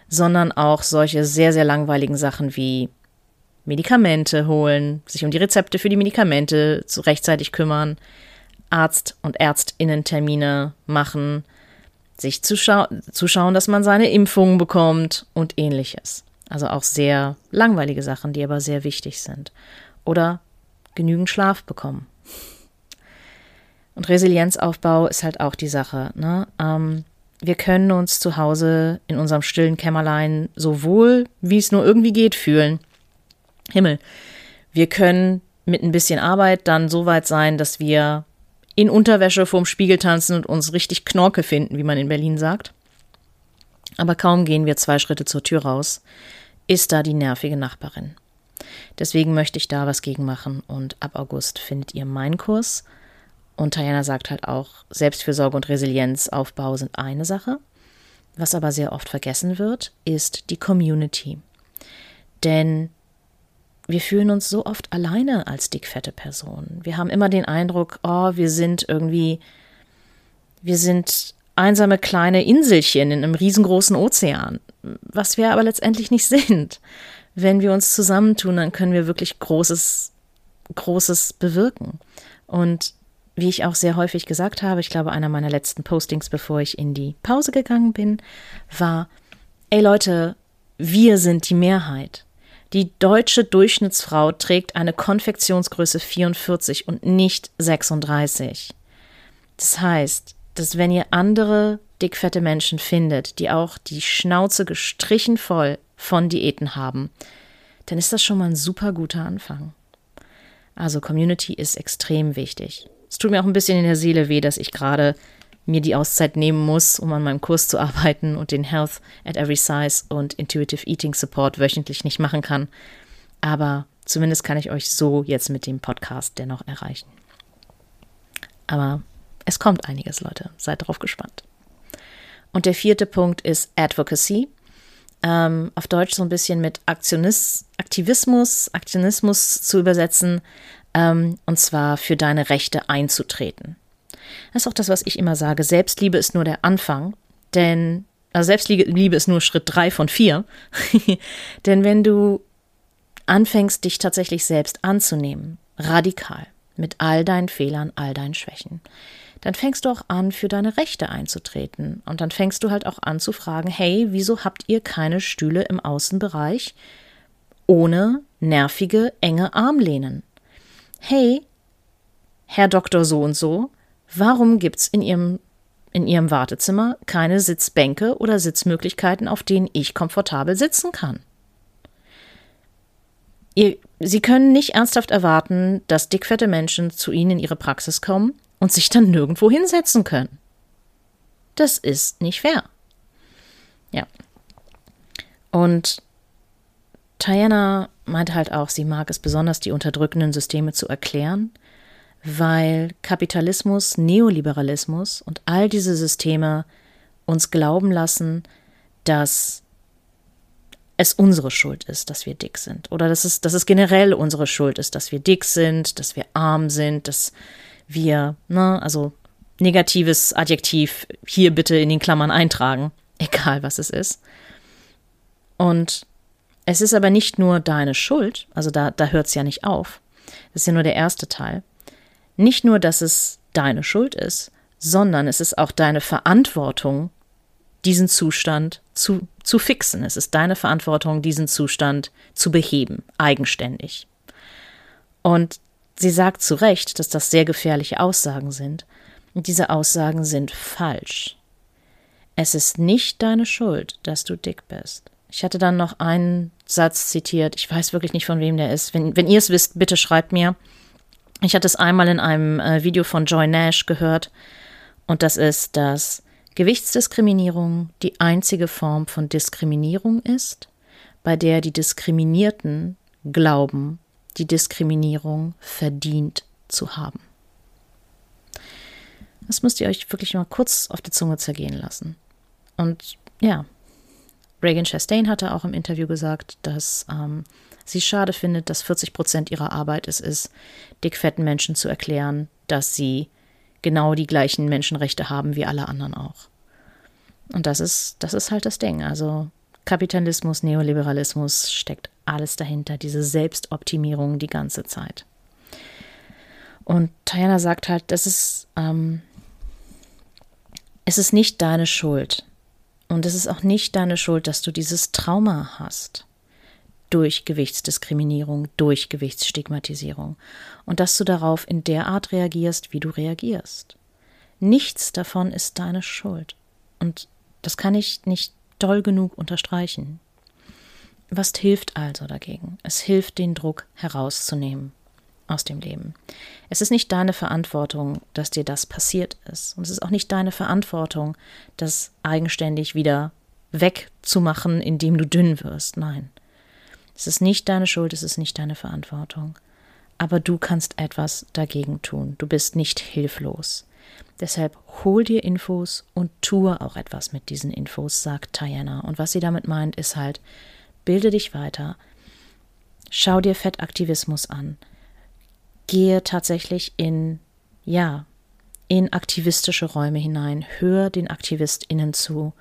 sondern auch solche sehr, sehr langweiligen Sachen wie Medikamente holen, sich um die Rezepte für die Medikamente zu rechtzeitig kümmern, Arzt- und Ärztinnen-Termine machen, sich zuschauen, zuschauen, dass man seine Impfungen bekommt und ähnliches. Also auch sehr langweilige Sachen, die aber sehr wichtig sind. Oder genügend Schlaf bekommen. Und Resilienzaufbau ist halt auch die Sache. Ne? Ähm, wir können uns zu Hause in unserem stillen Kämmerlein so wohl, wie es nur irgendwie geht, fühlen. Himmel. Wir können mit ein bisschen Arbeit dann so weit sein, dass wir in Unterwäsche vorm Spiegel tanzen und uns richtig Knorke finden, wie man in Berlin sagt. Aber kaum gehen wir zwei Schritte zur Tür raus, ist da die nervige Nachbarin. Deswegen möchte ich da was gegen machen und ab August findet ihr meinen Kurs. Und Diana sagt halt auch, Selbstfürsorge und Resilienzaufbau sind eine Sache. Was aber sehr oft vergessen wird, ist die Community. Denn wir fühlen uns so oft alleine als dickfette Person. Wir haben immer den Eindruck, oh, wir sind irgendwie, wir sind einsame kleine Inselchen in einem riesengroßen Ozean, was wir aber letztendlich nicht sind. Wenn wir uns zusammentun, dann können wir wirklich Großes, Großes bewirken. Und wie ich auch sehr häufig gesagt habe, ich glaube, einer meiner letzten Postings, bevor ich in die Pause gegangen bin, war, ey Leute, wir sind die Mehrheit. Die deutsche Durchschnittsfrau trägt eine Konfektionsgröße 44 und nicht 36. Das heißt, dass wenn ihr andere dickfette Menschen findet, die auch die Schnauze gestrichen voll von Diäten haben, dann ist das schon mal ein super guter Anfang. Also Community ist extrem wichtig. Es tut mir auch ein bisschen in der Seele weh, dass ich gerade mir die Auszeit nehmen muss, um an meinem Kurs zu arbeiten und den Health at Every Size und Intuitive Eating Support wöchentlich nicht machen kann. Aber Zumindest kann ich euch so jetzt mit dem Podcast dennoch erreichen. Aber es kommt einiges, Leute. Seid drauf gespannt. Und der vierte Punkt ist Advocacy. Ähm, auf Deutsch so ein bisschen mit Aktionis Aktivismus, Aktionismus zu übersetzen. Ähm, und zwar für deine Rechte einzutreten. Das ist auch das, was ich immer sage. Selbstliebe ist nur der Anfang. Denn also Selbstliebe ist nur Schritt drei von vier. denn wenn du anfängst, dich tatsächlich selbst anzunehmen, radikal, mit all deinen Fehlern, all deinen Schwächen, dann fängst du auch an, für deine Rechte einzutreten. Und dann fängst du halt auch an zu fragen, hey, wieso habt ihr keine Stühle im Außenbereich ohne nervige, enge Armlehnen? Hey, Herr Doktor so und so, warum gibt's in Ihrem in Ihrem Wartezimmer keine Sitzbänke oder Sitzmöglichkeiten, auf denen ich komfortabel sitzen kann? Ihr, Sie können nicht ernsthaft erwarten, dass dickfette Menschen zu Ihnen in Ihre Praxis kommen und sich dann nirgendwo hinsetzen können. Das ist nicht fair. Ja. Und Diana meinte halt auch, sie mag es besonders, die unterdrückenden Systeme zu erklären, weil Kapitalismus, Neoliberalismus und all diese Systeme uns glauben lassen, dass es unsere Schuld ist, dass wir dick sind. Oder dass es, dass es generell unsere Schuld ist, dass wir dick sind, dass wir arm sind, dass wir, ne, also negatives Adjektiv hier bitte in den Klammern eintragen, egal was es ist. Und es ist aber nicht nur deine Schuld, also da, da hört es ja nicht auf. Das ist ja nur der erste Teil. Nicht nur, dass es deine Schuld ist, sondern es ist auch deine Verantwortung, diesen Zustand zu, zu fixen. Es ist deine Verantwortung, diesen Zustand zu beheben, eigenständig. Und sie sagt zu Recht, dass das sehr gefährliche Aussagen sind. Und diese Aussagen sind falsch. Es ist nicht deine Schuld, dass du dick bist. Ich hatte dann noch einen Satz zitiert. Ich weiß wirklich nicht, von wem der ist. Wenn, wenn ihr es wisst, bitte schreibt mir. Ich hatte es einmal in einem äh, Video von Joy Nash gehört. Und das ist, dass Gewichtsdiskriminierung die einzige Form von Diskriminierung ist, bei der die Diskriminierten glauben, die Diskriminierung verdient zu haben. Das müsst ihr euch wirklich mal kurz auf die Zunge zergehen lassen. Und ja, Reagan Chastain hatte auch im Interview gesagt, dass ähm, sie schade findet, dass 40 Prozent ihrer Arbeit es ist, dickfetten Menschen zu erklären, dass sie genau die gleichen Menschenrechte haben wie alle anderen auch. Und das ist, das ist halt das Ding. Also Kapitalismus, Neoliberalismus steckt alles dahinter, diese Selbstoptimierung die ganze Zeit. Und Diana sagt halt, das ist, ähm, es ist nicht deine Schuld. Und es ist auch nicht deine Schuld, dass du dieses Trauma hast durch Gewichtsdiskriminierung, durch Gewichtsstigmatisierung und dass du darauf in der Art reagierst, wie du reagierst. Nichts davon ist deine Schuld. Und das kann ich nicht doll genug unterstreichen. Was hilft also dagegen? Es hilft, den Druck herauszunehmen aus dem Leben. Es ist nicht deine Verantwortung, dass dir das passiert ist. Und es ist auch nicht deine Verantwortung, das eigenständig wieder wegzumachen, indem du dünn wirst. Nein. Es ist nicht deine Schuld, es ist nicht deine Verantwortung. Aber du kannst etwas dagegen tun. Du bist nicht hilflos. Deshalb hol dir Infos und tue auch etwas mit diesen Infos, sagt Diana. Und was sie damit meint, ist halt, bilde dich weiter, schau dir Fettaktivismus an, gehe tatsächlich in, ja, in aktivistische Räume hinein, hör den AktivistInnen zu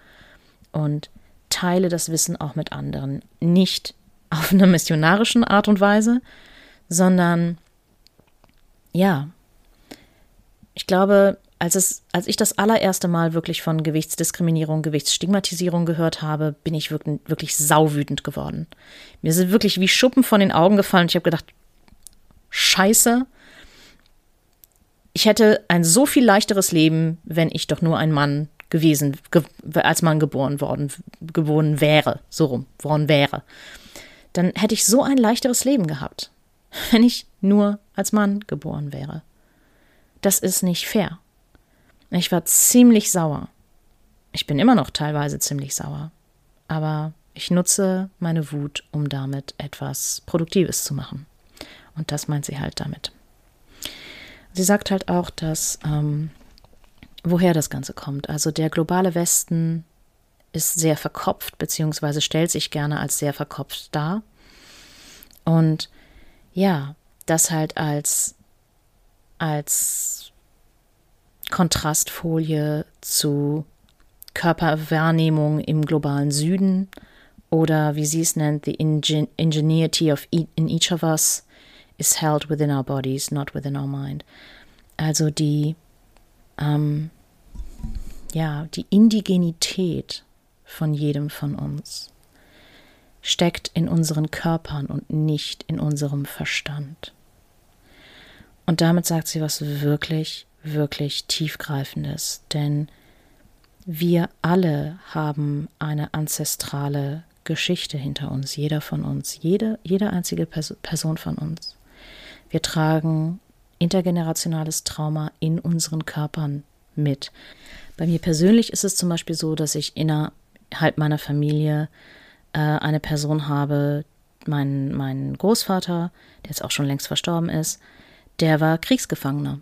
und teile das Wissen auch mit anderen. Nicht auf einer missionarischen Art und Weise, sondern ja, ich glaube, als, es, als ich das allererste Mal wirklich von Gewichtsdiskriminierung, Gewichtsstigmatisierung gehört habe, bin ich wirklich, wirklich sauwütend geworden. Mir sind wirklich wie Schuppen von den Augen gefallen. Ich habe gedacht, scheiße, ich hätte ein so viel leichteres Leben, wenn ich doch nur ein Mann gewesen, ge als Mann geboren worden, geboren wäre, so rum, worden wäre. Dann hätte ich so ein leichteres Leben gehabt, wenn ich nur als Mann geboren wäre. Das ist nicht fair. Ich war ziemlich sauer. Ich bin immer noch teilweise ziemlich sauer. Aber ich nutze meine Wut, um damit etwas Produktives zu machen. Und das meint sie halt damit. Sie sagt halt auch, dass ähm, woher das Ganze kommt. Also der globale Westen ist sehr verkopft, beziehungsweise stellt sich gerne als sehr verkopft dar. Und ja, das halt als, als Kontrastfolie zu Körperwahrnehmung im globalen Süden oder wie sie es nennt, the ingen ingenuity of e in each of us is held within our bodies, not within our mind. Also die, ähm, ja, die Indigenität von jedem von uns steckt in unseren Körpern und nicht in unserem Verstand. Und damit sagt sie was wirklich, wirklich tiefgreifendes, denn wir alle haben eine ancestrale Geschichte hinter uns, jeder von uns, jede, jede einzige Person von uns. Wir tragen intergenerationales Trauma in unseren Körpern mit. Bei mir persönlich ist es zum Beispiel so, dass ich innerhalb meiner Familie äh, eine Person habe, mein, mein Großvater, der jetzt auch schon längst verstorben ist, der war Kriegsgefangener.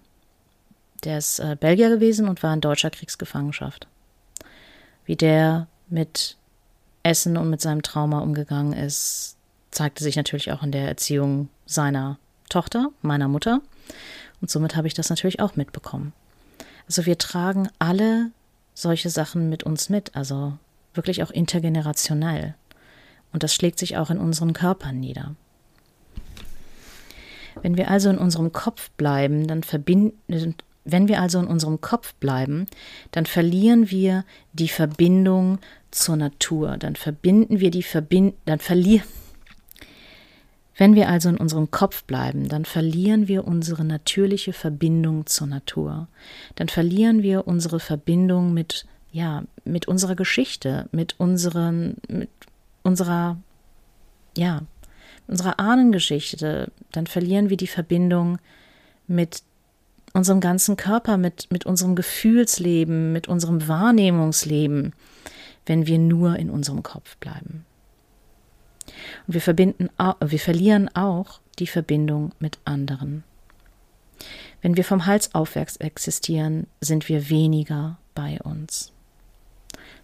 Der ist äh, Belgier gewesen und war in deutscher Kriegsgefangenschaft. Wie der mit Essen und mit seinem Trauma umgegangen ist, zeigte sich natürlich auch in der Erziehung seiner Tochter, meiner Mutter. Und somit habe ich das natürlich auch mitbekommen. Also wir tragen alle solche Sachen mit uns mit, also wirklich auch intergenerationell. Und das schlägt sich auch in unseren Körpern nieder. Wenn wir also in unserem Kopf bleiben, dann verbinden, wenn wir also in unserem Kopf bleiben, dann verlieren wir die Verbindung zur Natur, dann verbinden wir die Verbind dann verlieren wenn wir also in unserem Kopf bleiben, dann verlieren wir unsere natürliche Verbindung zur Natur. Dann verlieren wir unsere Verbindung mit ja, mit unserer Geschichte, mit unseren mit unserer ja, unserer Ahnengeschichte, dann verlieren wir die Verbindung mit unserem ganzen Körper, mit, mit unserem Gefühlsleben, mit unserem Wahrnehmungsleben, wenn wir nur in unserem Kopf bleiben. Und wir verbinden, wir verlieren auch die Verbindung mit anderen. Wenn wir vom Hals aufwärts existieren, sind wir weniger bei uns.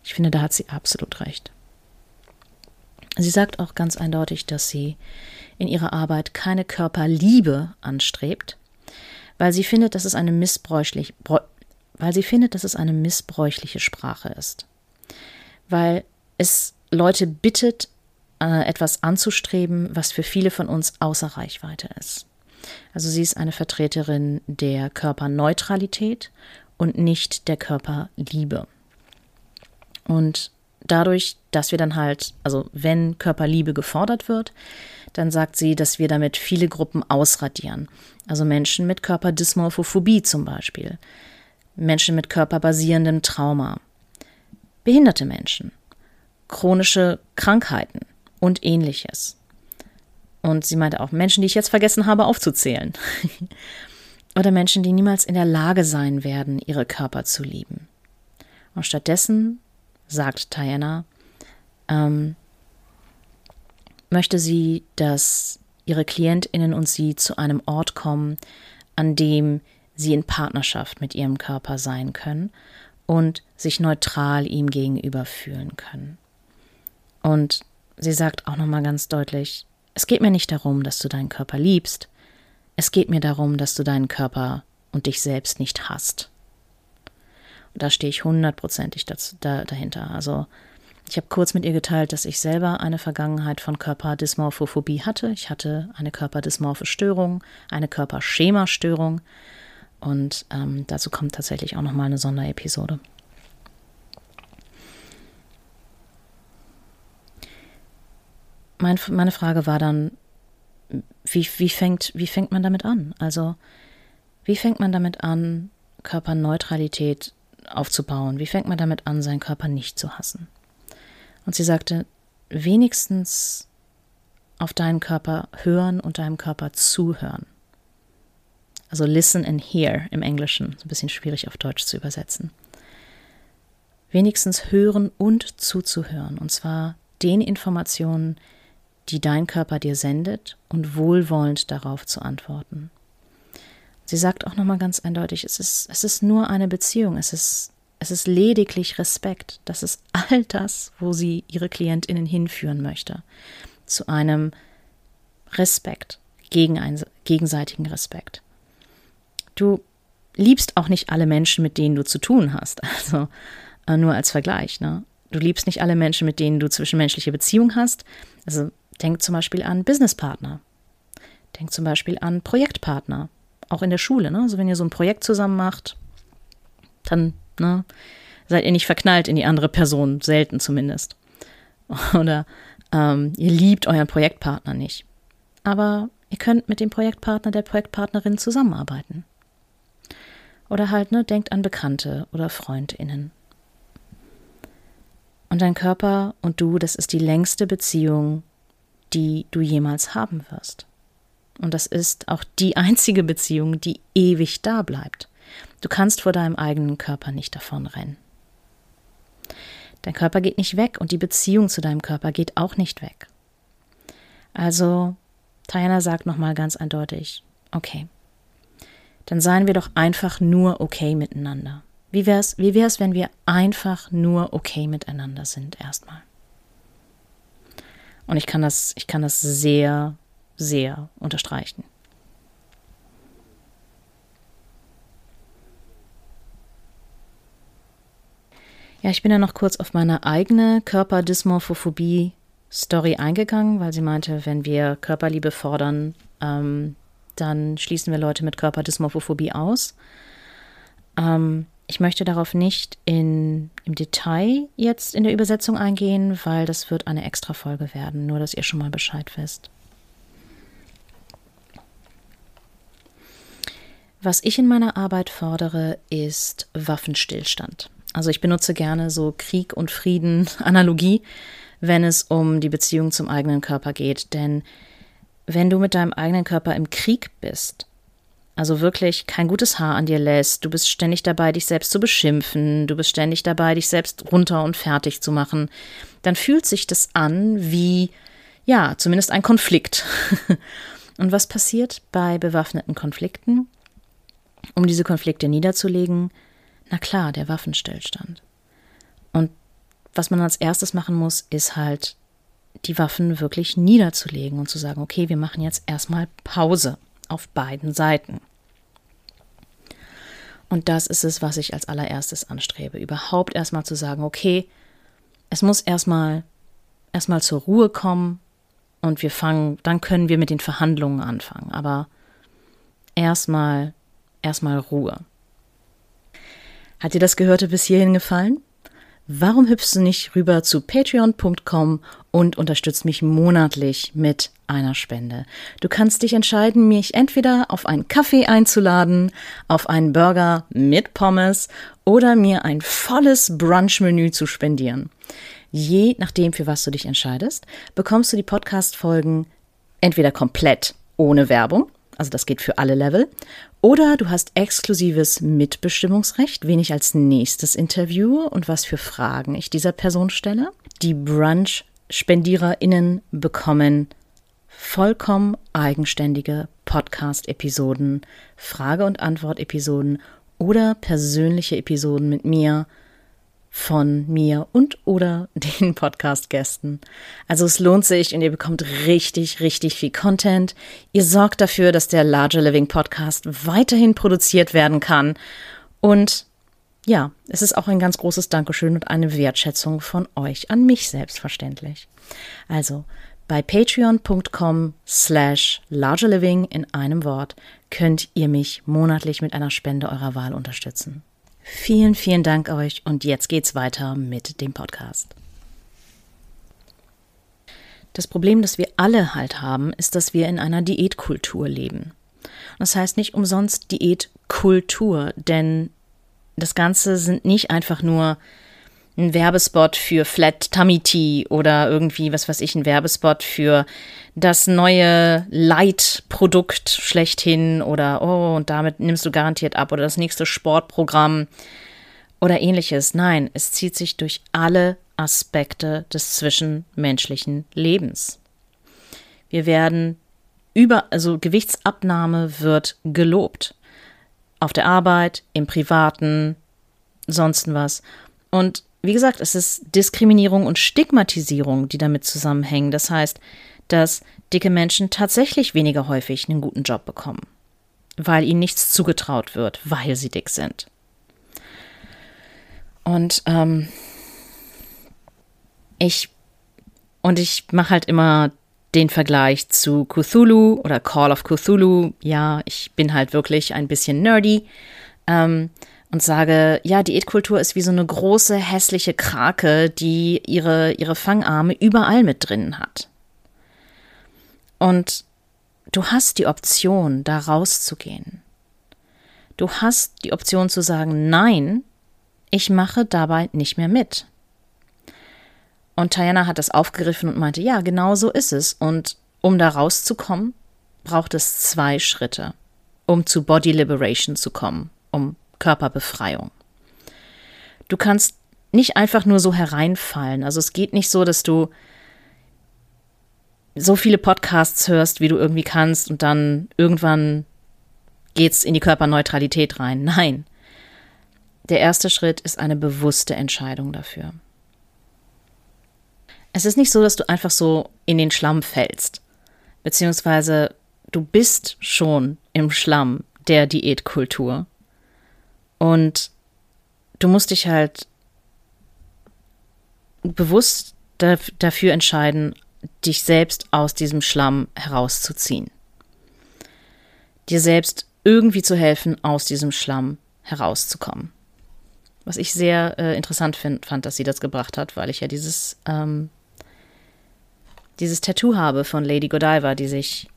Ich finde, da hat sie absolut recht. Sie sagt auch ganz eindeutig, dass sie in ihrer Arbeit keine Körperliebe anstrebt, weil sie findet, dass es eine missbräuchlich, weil sie findet, dass es eine missbräuchliche Sprache ist. Weil es Leute bittet, äh, etwas anzustreben, was für viele von uns außer Reichweite ist. Also sie ist eine Vertreterin der Körperneutralität und nicht der Körperliebe. Und dadurch, dass wir dann halt, also wenn Körperliebe gefordert wird, dann sagt sie, dass wir damit viele Gruppen ausradieren. Also Menschen mit Körperdysmorphophobie zum Beispiel, Menschen mit körperbasierendem Trauma, behinderte Menschen, chronische Krankheiten und ähnliches. Und sie meinte auch Menschen, die ich jetzt vergessen habe aufzuzählen. Oder Menschen, die niemals in der Lage sein werden, ihre Körper zu lieben. Und stattdessen sagt Diana, ähm, möchte sie, dass ihre Klientinnen und sie zu einem Ort kommen, an dem sie in Partnerschaft mit ihrem Körper sein können und sich neutral ihm gegenüber fühlen können. Und sie sagt auch nochmal ganz deutlich, es geht mir nicht darum, dass du deinen Körper liebst, es geht mir darum, dass du deinen Körper und dich selbst nicht hasst da stehe ich hundertprozentig da, dahinter. Also ich habe kurz mit ihr geteilt, dass ich selber eine Vergangenheit von Körperdysmorphophobie hatte. Ich hatte eine körperdysmorphe Störung, eine Körperschemastörung. Und ähm, dazu kommt tatsächlich auch nochmal eine Sonderepisode. Mein, meine Frage war dann, wie, wie, fängt, wie fängt man damit an? Also, wie fängt man damit an, Körperneutralität aufzubauen? Wie fängt man damit an, seinen Körper nicht zu hassen? Und sie sagte, wenigstens auf deinen Körper hören und deinem Körper zuhören. Also listen and hear im Englischen, ein bisschen schwierig auf Deutsch zu übersetzen. Wenigstens hören und zuzuhören, und zwar den Informationen, die dein Körper dir sendet und wohlwollend darauf zu antworten. Sie sagt auch nochmal ganz eindeutig, es ist, es ist nur eine Beziehung, es ist, es ist lediglich Respekt. Das ist all das, wo sie ihre KlientInnen hinführen möchte. Zu einem Respekt, gegen einen gegenseitigen Respekt. Du liebst auch nicht alle Menschen, mit denen du zu tun hast. Also äh, nur als Vergleich. Ne? Du liebst nicht alle Menschen, mit denen du zwischenmenschliche Beziehungen hast. Also denk zum Beispiel an Businesspartner. Denk zum Beispiel an Projektpartner. Auch in der Schule. Ne? Also wenn ihr so ein Projekt zusammen macht, dann ne, seid ihr nicht verknallt in die andere Person. Selten zumindest. Oder ähm, ihr liebt euren Projektpartner nicht. Aber ihr könnt mit dem Projektpartner, der Projektpartnerin zusammenarbeiten. Oder halt, ne, denkt an Bekannte oder FreundInnen. Und dein Körper und du, das ist die längste Beziehung, die du jemals haben wirst. Und das ist auch die einzige Beziehung, die ewig da bleibt. Du kannst vor deinem eigenen Körper nicht davon rennen. Dein Körper geht nicht weg und die Beziehung zu deinem Körper geht auch nicht weg. Also, Diana sagt nochmal ganz eindeutig, okay, dann seien wir doch einfach nur okay miteinander. Wie wär's, wie wär's, wenn wir einfach nur okay miteinander sind erstmal? Und ich kann das, ich kann das sehr, sehr unterstreichen. Ja, ich bin ja noch kurz auf meine eigene Körperdysmorphophobie Story eingegangen, weil sie meinte, wenn wir Körperliebe fordern, ähm, dann schließen wir Leute mit Körperdysmorphophobie aus. Ähm, ich möchte darauf nicht in, im Detail jetzt in der Übersetzung eingehen, weil das wird eine extra Folge werden, nur dass ihr schon mal Bescheid wisst. Was ich in meiner Arbeit fordere, ist Waffenstillstand. Also ich benutze gerne so Krieg und Frieden Analogie, wenn es um die Beziehung zum eigenen Körper geht, denn wenn du mit deinem eigenen Körper im Krieg bist, also wirklich kein gutes Haar an dir lässt, du bist ständig dabei, dich selbst zu beschimpfen, du bist ständig dabei, dich selbst runter und fertig zu machen, dann fühlt sich das an wie, ja, zumindest ein Konflikt. und was passiert bei bewaffneten Konflikten? Um diese Konflikte niederzulegen, na klar, der Waffenstillstand. Und was man als erstes machen muss, ist halt die Waffen wirklich niederzulegen und zu sagen, okay, wir machen jetzt erstmal Pause auf beiden Seiten. Und das ist es, was ich als allererstes anstrebe. Überhaupt erstmal zu sagen, okay, es muss erstmal erstmal zur Ruhe kommen und wir fangen, dann können wir mit den Verhandlungen anfangen. Aber erstmal, erstmal Ruhe. Hat dir das Gehörte bis hierhin gefallen? Warum hüpfst du nicht rüber zu patreon.com und unterstützt mich monatlich mit einer Spende? Du kannst dich entscheiden, mich entweder auf einen Kaffee einzuladen, auf einen Burger mit Pommes oder mir ein volles Brunch-Menü zu spendieren. Je nachdem, für was du dich entscheidest, bekommst du die Podcast-Folgen entweder komplett ohne Werbung also das geht für alle Level. Oder du hast exklusives Mitbestimmungsrecht, wen ich als nächstes interviewe und was für Fragen ich dieser Person stelle. Die Brunch-SpendiererInnen bekommen vollkommen eigenständige Podcast-Episoden, Frage- und Antwort-Episoden oder persönliche Episoden mit mir von mir und oder den Podcast-Gästen. Also es lohnt sich und ihr bekommt richtig, richtig viel Content. Ihr sorgt dafür, dass der Larger Living Podcast weiterhin produziert werden kann. Und ja, es ist auch ein ganz großes Dankeschön und eine Wertschätzung von euch an mich selbstverständlich. Also bei patreon.com slash largerliving in einem Wort könnt ihr mich monatlich mit einer Spende eurer Wahl unterstützen. Vielen, vielen Dank euch und jetzt geht's weiter mit dem Podcast. Das Problem, das wir alle halt haben, ist, dass wir in einer Diätkultur leben. Das heißt nicht umsonst Diätkultur, denn das Ganze sind nicht einfach nur ein Werbespot für Flat Tummy Tea oder irgendwie, was weiß ich, ein Werbespot für das neue Light-Produkt schlechthin oder oh, und damit nimmst du garantiert ab oder das nächste Sportprogramm oder ähnliches. Nein, es zieht sich durch alle Aspekte des zwischenmenschlichen Lebens. Wir werden über, also Gewichtsabnahme wird gelobt. Auf der Arbeit, im Privaten, sonst was. Und wie gesagt, es ist Diskriminierung und Stigmatisierung, die damit zusammenhängen. Das heißt, dass dicke Menschen tatsächlich weniger häufig einen guten Job bekommen, weil ihnen nichts zugetraut wird, weil sie dick sind. Und ähm, ich und ich mache halt immer den Vergleich zu Cthulhu oder Call of Cthulhu. Ja, ich bin halt wirklich ein bisschen nerdy. Ähm, und sage, ja, Diätkultur ist wie so eine große hässliche Krake, die ihre, ihre Fangarme überall mit drinnen hat. Und du hast die Option, da rauszugehen. Du hast die Option zu sagen, nein, ich mache dabei nicht mehr mit. Und Diana hat das aufgegriffen und meinte, ja, genau so ist es. Und um da rauszukommen, braucht es zwei Schritte, um zu Body Liberation zu kommen, um Körperbefreiung. Du kannst nicht einfach nur so hereinfallen. Also es geht nicht so, dass du so viele Podcasts hörst, wie du irgendwie kannst und dann irgendwann geht's in die Körperneutralität rein. Nein. Der erste Schritt ist eine bewusste Entscheidung dafür. Es ist nicht so, dass du einfach so in den Schlamm fällst, beziehungsweise du bist schon im Schlamm der Diätkultur und du musst dich halt bewusst dafür entscheiden, dich selbst aus diesem Schlamm herauszuziehen. Dir selbst irgendwie zu helfen, aus diesem Schlamm herauszukommen. Was ich sehr äh, interessant find, fand, dass sie das gebracht hat, weil ich ja dieses, ähm, dieses Tattoo habe von Lady Godiva, die sich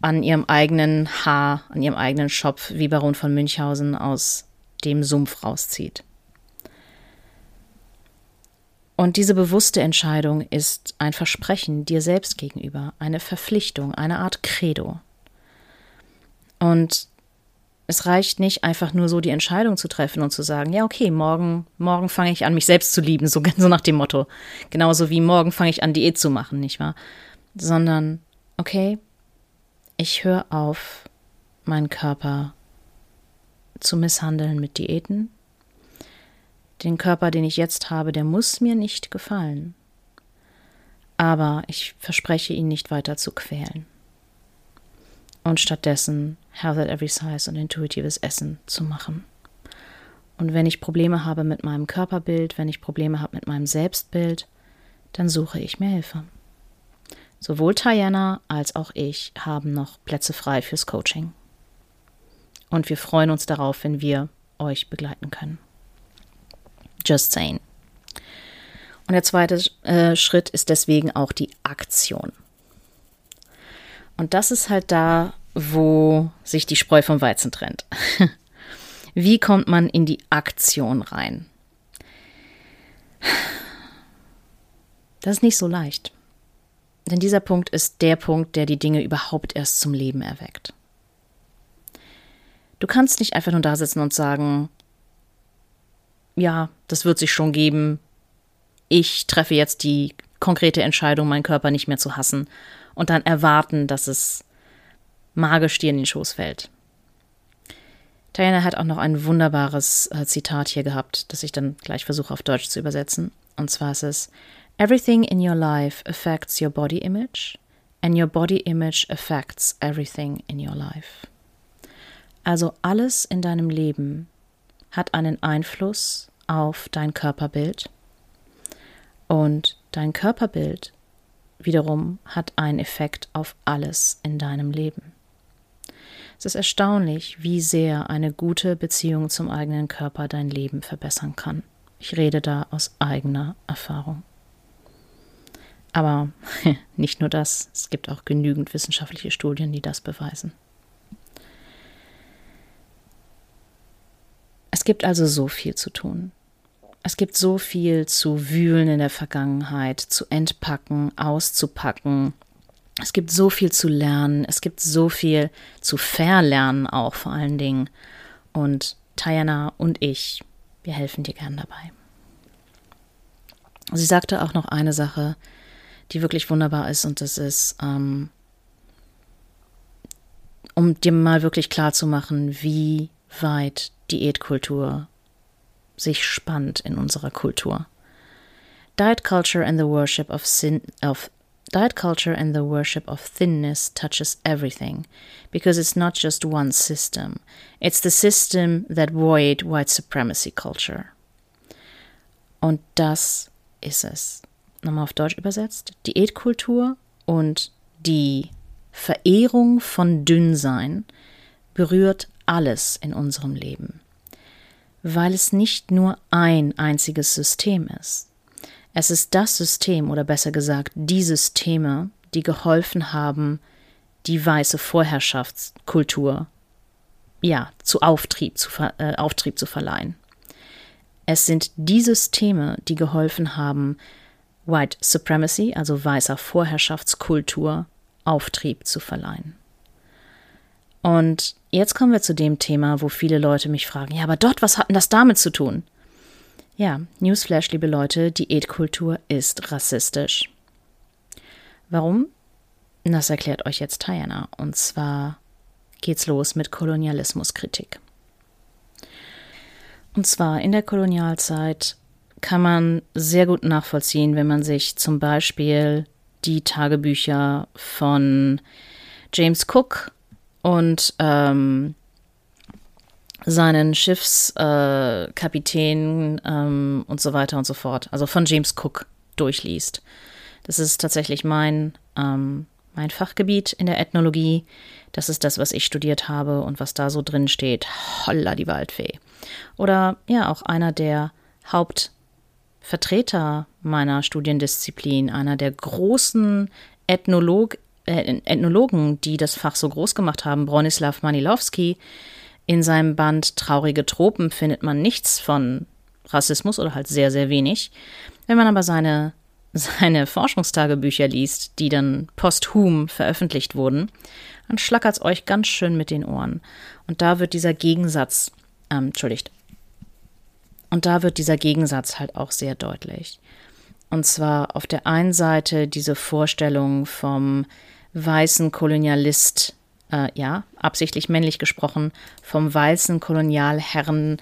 an ihrem eigenen Haar, an ihrem eigenen Schopf wie Baron von Münchhausen aus dem Sumpf rauszieht. Und diese bewusste Entscheidung ist ein Versprechen dir selbst gegenüber, eine Verpflichtung, eine Art Credo. Und es reicht nicht einfach nur so die Entscheidung zu treffen und zu sagen, ja, okay, morgen, morgen fange ich an, mich selbst zu lieben, so, so nach dem Motto. Genauso wie morgen fange ich an, Diät zu machen, nicht wahr? Sondern, okay, ich höre auf, meinen Körper zu misshandeln mit Diäten. Den Körper, den ich jetzt habe, der muss mir nicht gefallen. Aber ich verspreche ihn nicht weiter zu quälen. Und stattdessen Health at Every Size und intuitives Essen zu machen. Und wenn ich Probleme habe mit meinem Körperbild, wenn ich Probleme habe mit meinem Selbstbild, dann suche ich mir Hilfe. Sowohl Diana als auch ich haben noch Plätze frei fürs Coaching. Und wir freuen uns darauf, wenn wir euch begleiten können. Just saying. Und der zweite äh, Schritt ist deswegen auch die Aktion. Und das ist halt da, wo sich die Spreu vom Weizen trennt. Wie kommt man in die Aktion rein? Das ist nicht so leicht. Denn dieser Punkt ist der Punkt, der die Dinge überhaupt erst zum Leben erweckt. Du kannst nicht einfach nur da sitzen und sagen, ja, das wird sich schon geben. Ich treffe jetzt die konkrete Entscheidung, meinen Körper nicht mehr zu hassen und dann erwarten, dass es magisch dir in den Schoß fällt. Diana hat auch noch ein wunderbares äh, Zitat hier gehabt, das ich dann gleich versuche auf Deutsch zu übersetzen. Und zwar ist es: Everything in your life affects your body image, and your body image affects everything in your life. Also alles in deinem Leben hat einen Einfluss auf dein Körperbild und dein Körperbild wiederum hat einen Effekt auf alles in deinem Leben. Es ist erstaunlich, wie sehr eine gute Beziehung zum eigenen Körper dein Leben verbessern kann. Ich rede da aus eigener Erfahrung. Aber nicht nur das, es gibt auch genügend wissenschaftliche Studien, die das beweisen. Es gibt also so viel zu tun. Es gibt so viel zu wühlen in der Vergangenheit, zu entpacken, auszupacken. Es gibt so viel zu lernen. Es gibt so viel zu verlernen auch vor allen Dingen. Und Tayana und ich, wir helfen dir gern dabei. Sie sagte auch noch eine Sache, die wirklich wunderbar ist, und das ist, ähm, um dir mal wirklich klar zu machen, wie weit Diätkultur sich spannt in unserer Kultur. Diet culture and the worship of sin of diet culture and the worship of thinness touches everything because it's not just one system. It's the system that void white supremacy culture. Und das ist es. Nochmal auf Deutsch übersetzt. Diätkultur und die Verehrung von Dünnsein berührt alles in unserem Leben, weil es nicht nur ein einziges System ist. Es ist das System oder besser gesagt die Systeme, die geholfen haben, die weiße Vorherrschaftskultur ja zu Auftrieb zu, äh, Auftrieb zu verleihen. Es sind die Systeme, die geholfen haben, White Supremacy, also weißer Vorherrschaftskultur, Auftrieb zu verleihen. Und jetzt kommen wir zu dem Thema, wo viele Leute mich fragen, ja, aber dort, was hat denn das damit zu tun? Ja, Newsflash, liebe Leute, Diätkultur ist rassistisch. Warum? Das erklärt euch jetzt Diana. Und zwar geht's los mit Kolonialismuskritik. Und zwar in der Kolonialzeit kann man sehr gut nachvollziehen, wenn man sich zum Beispiel die Tagebücher von James Cook und ähm, seinen Schiffskapitän äh, ähm, und so weiter und so fort, also von James Cook durchliest. Das ist tatsächlich mein, ähm, mein Fachgebiet in der Ethnologie. Das ist das, was ich studiert habe und was da so drin steht. Holla die Waldfee. Oder ja, auch einer der Haupt Vertreter meiner Studiendisziplin, einer der großen Ethnolog, Ethnologen, die das Fach so groß gemacht haben, Bronislaw Manilowski. In seinem Band Traurige Tropen findet man nichts von Rassismus oder halt sehr, sehr wenig. Wenn man aber seine, seine Forschungstagebücher liest, die dann posthum veröffentlicht wurden, dann schlackert es euch ganz schön mit den Ohren. Und da wird dieser Gegensatz, ähm, entschuldigt, und da wird dieser Gegensatz halt auch sehr deutlich. Und zwar auf der einen Seite diese Vorstellung vom weißen Kolonialist, äh, ja, absichtlich männlich gesprochen, vom weißen Kolonialherren,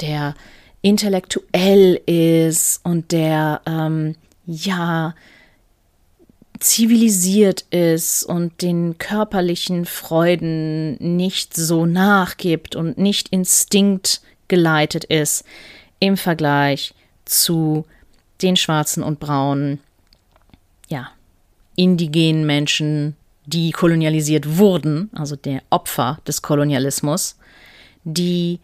der intellektuell ist und der, ähm, ja, zivilisiert ist und den körperlichen Freuden nicht so nachgibt und nicht instinktgeleitet ist, im Vergleich zu den schwarzen und braunen, ja, indigenen Menschen, die kolonialisiert wurden, also der Opfer des Kolonialismus, die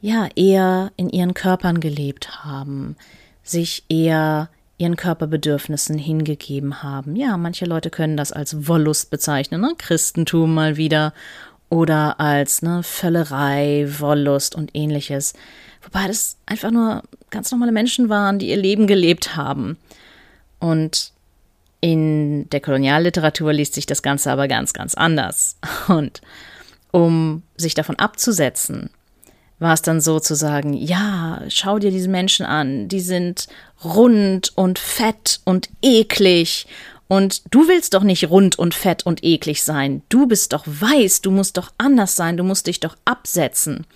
ja eher in ihren Körpern gelebt haben, sich eher ihren Körperbedürfnissen hingegeben haben. Ja, manche Leute können das als Wollust bezeichnen, ne? Christentum mal wieder oder als ne, Völlerei, Wollust und ähnliches. Wobei das einfach nur ganz normale Menschen waren, die ihr Leben gelebt haben. Und in der Kolonialliteratur liest sich das Ganze aber ganz, ganz anders. Und um sich davon abzusetzen, war es dann so zu sagen, ja, schau dir diese Menschen an, die sind rund und fett und eklig. Und du willst doch nicht rund und fett und eklig sein. Du bist doch weiß, du musst doch anders sein, du musst dich doch absetzen.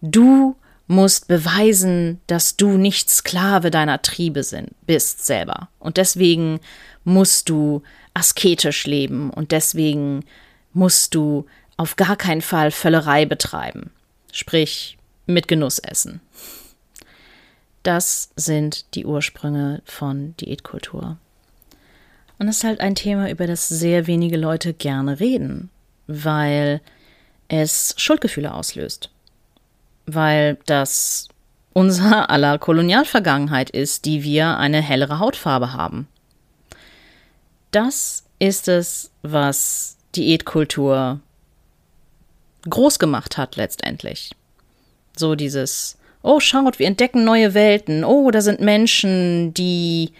Du musst beweisen, dass du nicht Sklave deiner Triebe sind, bist selber. Und deswegen musst du asketisch leben und deswegen musst du auf gar keinen Fall Völlerei betreiben. Sprich, mit Genuss essen. Das sind die Ursprünge von Diätkultur. Und es ist halt ein Thema, über das sehr wenige Leute gerne reden, weil es Schuldgefühle auslöst weil das unser aller Kolonialvergangenheit ist, die wir eine hellere Hautfarbe haben. Das ist es, was Diätkultur groß gemacht hat letztendlich. So dieses, oh schaut, wir entdecken neue Welten, oh, da sind Menschen, die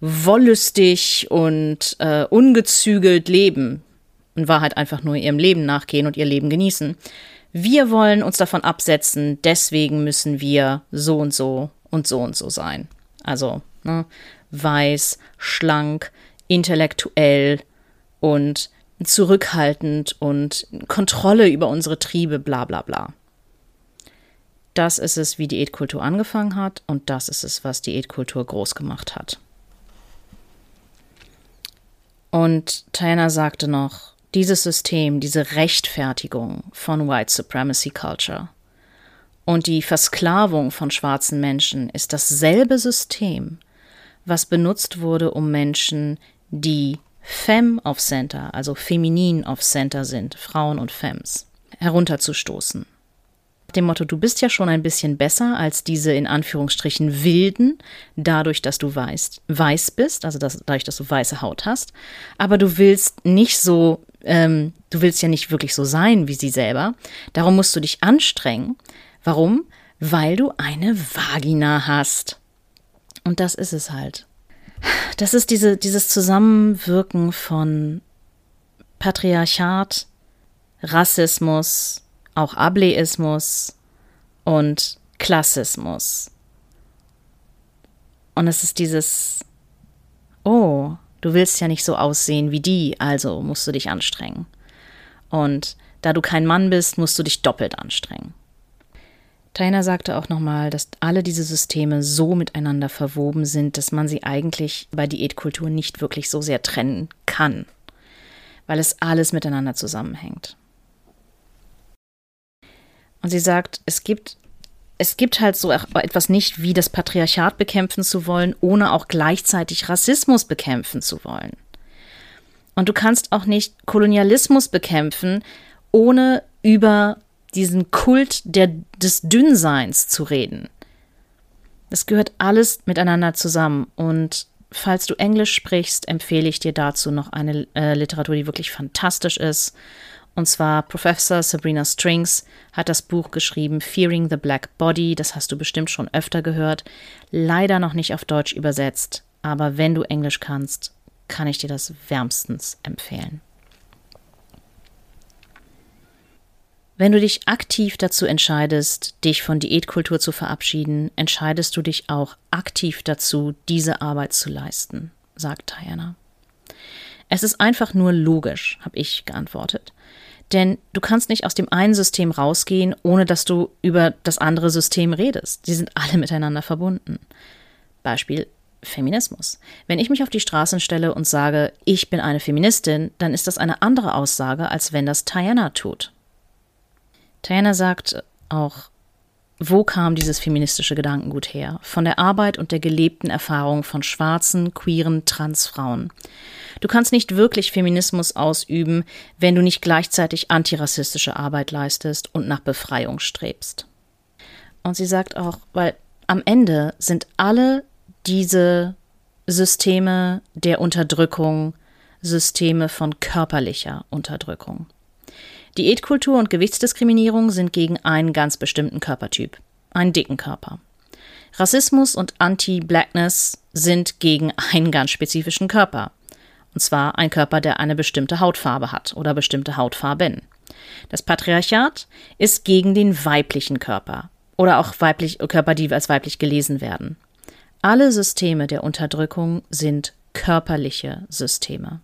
wollüstig und äh, ungezügelt leben. In Wahrheit einfach nur ihrem Leben nachgehen und ihr Leben genießen wir wollen uns davon absetzen, deswegen müssen wir so und so und so und so sein. Also ne, weiß, schlank, intellektuell und zurückhaltend und Kontrolle über unsere Triebe, bla bla bla. Das ist es, wie Diätkultur angefangen hat und das ist es, was Diätkultur groß gemacht hat. Und Diana sagte noch, dieses System, diese Rechtfertigung von White Supremacy Culture und die Versklavung von schwarzen Menschen ist dasselbe System, was benutzt wurde, um Menschen, die Femme of Center, also feminin of Center sind, Frauen und Femmes, herunterzustoßen dem Motto, du bist ja schon ein bisschen besser als diese in Anführungsstrichen Wilden, dadurch, dass du weiß, weiß bist, also dass, dadurch, dass du weiße Haut hast, aber du willst nicht so, ähm, du willst ja nicht wirklich so sein wie sie selber. Darum musst du dich anstrengen. Warum? Weil du eine Vagina hast. Und das ist es halt. Das ist diese, dieses Zusammenwirken von Patriarchat, Rassismus, auch Ableismus und Klassismus. Und es ist dieses, oh, du willst ja nicht so aussehen wie die, also musst du dich anstrengen. Und da du kein Mann bist, musst du dich doppelt anstrengen. Taina sagte auch nochmal, dass alle diese Systeme so miteinander verwoben sind, dass man sie eigentlich bei Diätkultur nicht wirklich so sehr trennen kann, weil es alles miteinander zusammenhängt. Und sie sagt, es gibt, es gibt halt so etwas nicht, wie das Patriarchat bekämpfen zu wollen, ohne auch gleichzeitig Rassismus bekämpfen zu wollen. Und du kannst auch nicht Kolonialismus bekämpfen, ohne über diesen Kult der, des Dünnseins zu reden. Das gehört alles miteinander zusammen. Und falls du Englisch sprichst, empfehle ich dir dazu noch eine äh, Literatur, die wirklich fantastisch ist. Und zwar Professor Sabrina Strings hat das Buch geschrieben Fearing the Black Body. Das hast du bestimmt schon öfter gehört. Leider noch nicht auf Deutsch übersetzt. Aber wenn du Englisch kannst, kann ich dir das wärmstens empfehlen. Wenn du dich aktiv dazu entscheidest, dich von Diätkultur zu verabschieden, entscheidest du dich auch aktiv dazu, diese Arbeit zu leisten, sagt Diana. Es ist einfach nur logisch, habe ich geantwortet. Denn du kannst nicht aus dem einen System rausgehen, ohne dass du über das andere System redest. Die sind alle miteinander verbunden. Beispiel Feminismus. Wenn ich mich auf die Straßen stelle und sage, ich bin eine Feministin, dann ist das eine andere Aussage, als wenn das Diana tut. Diana sagt auch, wo kam dieses feministische Gedankengut her? Von der Arbeit und der gelebten Erfahrung von schwarzen, queeren Transfrauen. Du kannst nicht wirklich Feminismus ausüben, wenn du nicht gleichzeitig antirassistische Arbeit leistest und nach Befreiung strebst. Und sie sagt auch, weil am Ende sind alle diese Systeme der Unterdrückung Systeme von körperlicher Unterdrückung. Diätkultur und Gewichtsdiskriminierung sind gegen einen ganz bestimmten Körpertyp, einen dicken Körper. Rassismus und Anti-Blackness sind gegen einen ganz spezifischen Körper, und zwar ein Körper, der eine bestimmte Hautfarbe hat oder bestimmte Hautfarben. Das Patriarchat ist gegen den weiblichen Körper oder auch weiblich, Körper, die als weiblich gelesen werden. Alle Systeme der Unterdrückung sind körperliche Systeme.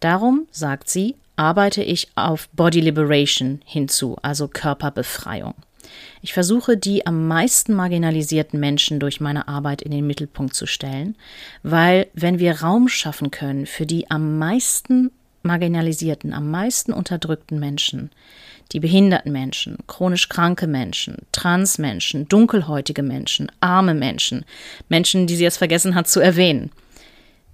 Darum, sagt sie, arbeite ich auf Body Liberation hinzu, also Körperbefreiung. Ich versuche, die am meisten marginalisierten Menschen durch meine Arbeit in den Mittelpunkt zu stellen, weil wenn wir Raum schaffen können für die am meisten marginalisierten, am meisten unterdrückten Menschen, die behinderten Menschen, chronisch kranke Menschen, Transmenschen, dunkelhäutige Menschen, arme Menschen, Menschen, die sie es vergessen hat zu erwähnen,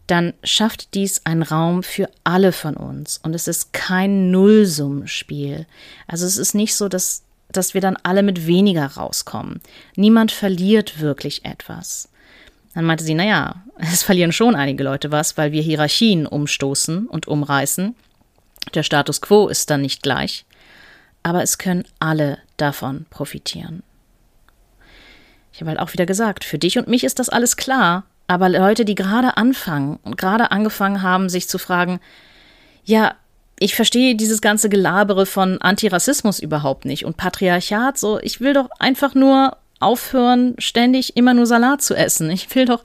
dann schafft dies einen Raum für alle von uns. Und es ist kein Nullsummenspiel. Also es ist nicht so, dass dass wir dann alle mit weniger rauskommen. Niemand verliert wirklich etwas. Dann meinte sie, naja, es verlieren schon einige Leute was, weil wir Hierarchien umstoßen und umreißen. Der Status quo ist dann nicht gleich. Aber es können alle davon profitieren. Ich habe halt auch wieder gesagt, für dich und mich ist das alles klar. Aber Leute, die gerade anfangen und gerade angefangen haben, sich zu fragen, ja, ich verstehe dieses ganze Gelabere von Antirassismus überhaupt nicht und Patriarchat so. Ich will doch einfach nur aufhören, ständig immer nur Salat zu essen. Ich will doch,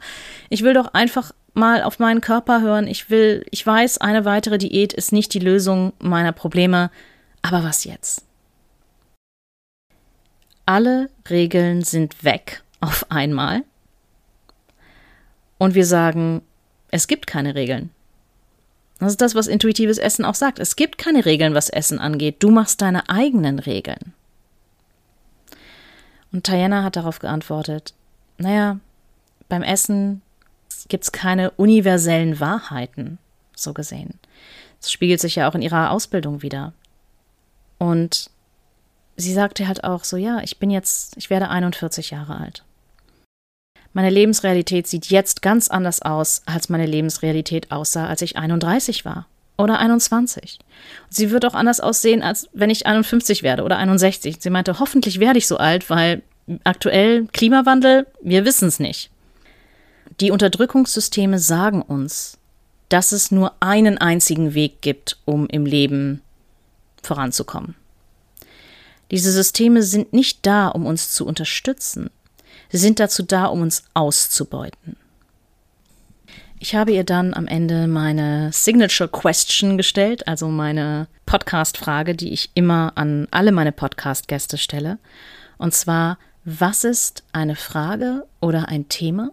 ich will doch einfach mal auf meinen Körper hören. Ich will, ich weiß, eine weitere Diät ist nicht die Lösung meiner Probleme. Aber was jetzt? Alle Regeln sind weg auf einmal. Und wir sagen, es gibt keine Regeln. Das ist das, was intuitives Essen auch sagt. Es gibt keine Regeln, was Essen angeht. Du machst deine eigenen Regeln. Und Diana hat darauf geantwortet, naja, beim Essen gibt es keine universellen Wahrheiten, so gesehen. Das spiegelt sich ja auch in ihrer Ausbildung wieder. Und sie sagte halt auch so, ja, ich bin jetzt, ich werde 41 Jahre alt. Meine Lebensrealität sieht jetzt ganz anders aus, als meine Lebensrealität aussah, als ich 31 war oder 21. Sie wird auch anders aussehen, als wenn ich 51 werde oder 61. Sie meinte, hoffentlich werde ich so alt, weil aktuell Klimawandel, wir wissen es nicht. Die Unterdrückungssysteme sagen uns, dass es nur einen einzigen Weg gibt, um im Leben voranzukommen. Diese Systeme sind nicht da, um uns zu unterstützen. Sie sind dazu da, um uns auszubeuten. Ich habe ihr dann am Ende meine Signature Question gestellt, also meine Podcast-Frage, die ich immer an alle meine Podcast-Gäste stelle. Und zwar, was ist eine Frage oder ein Thema,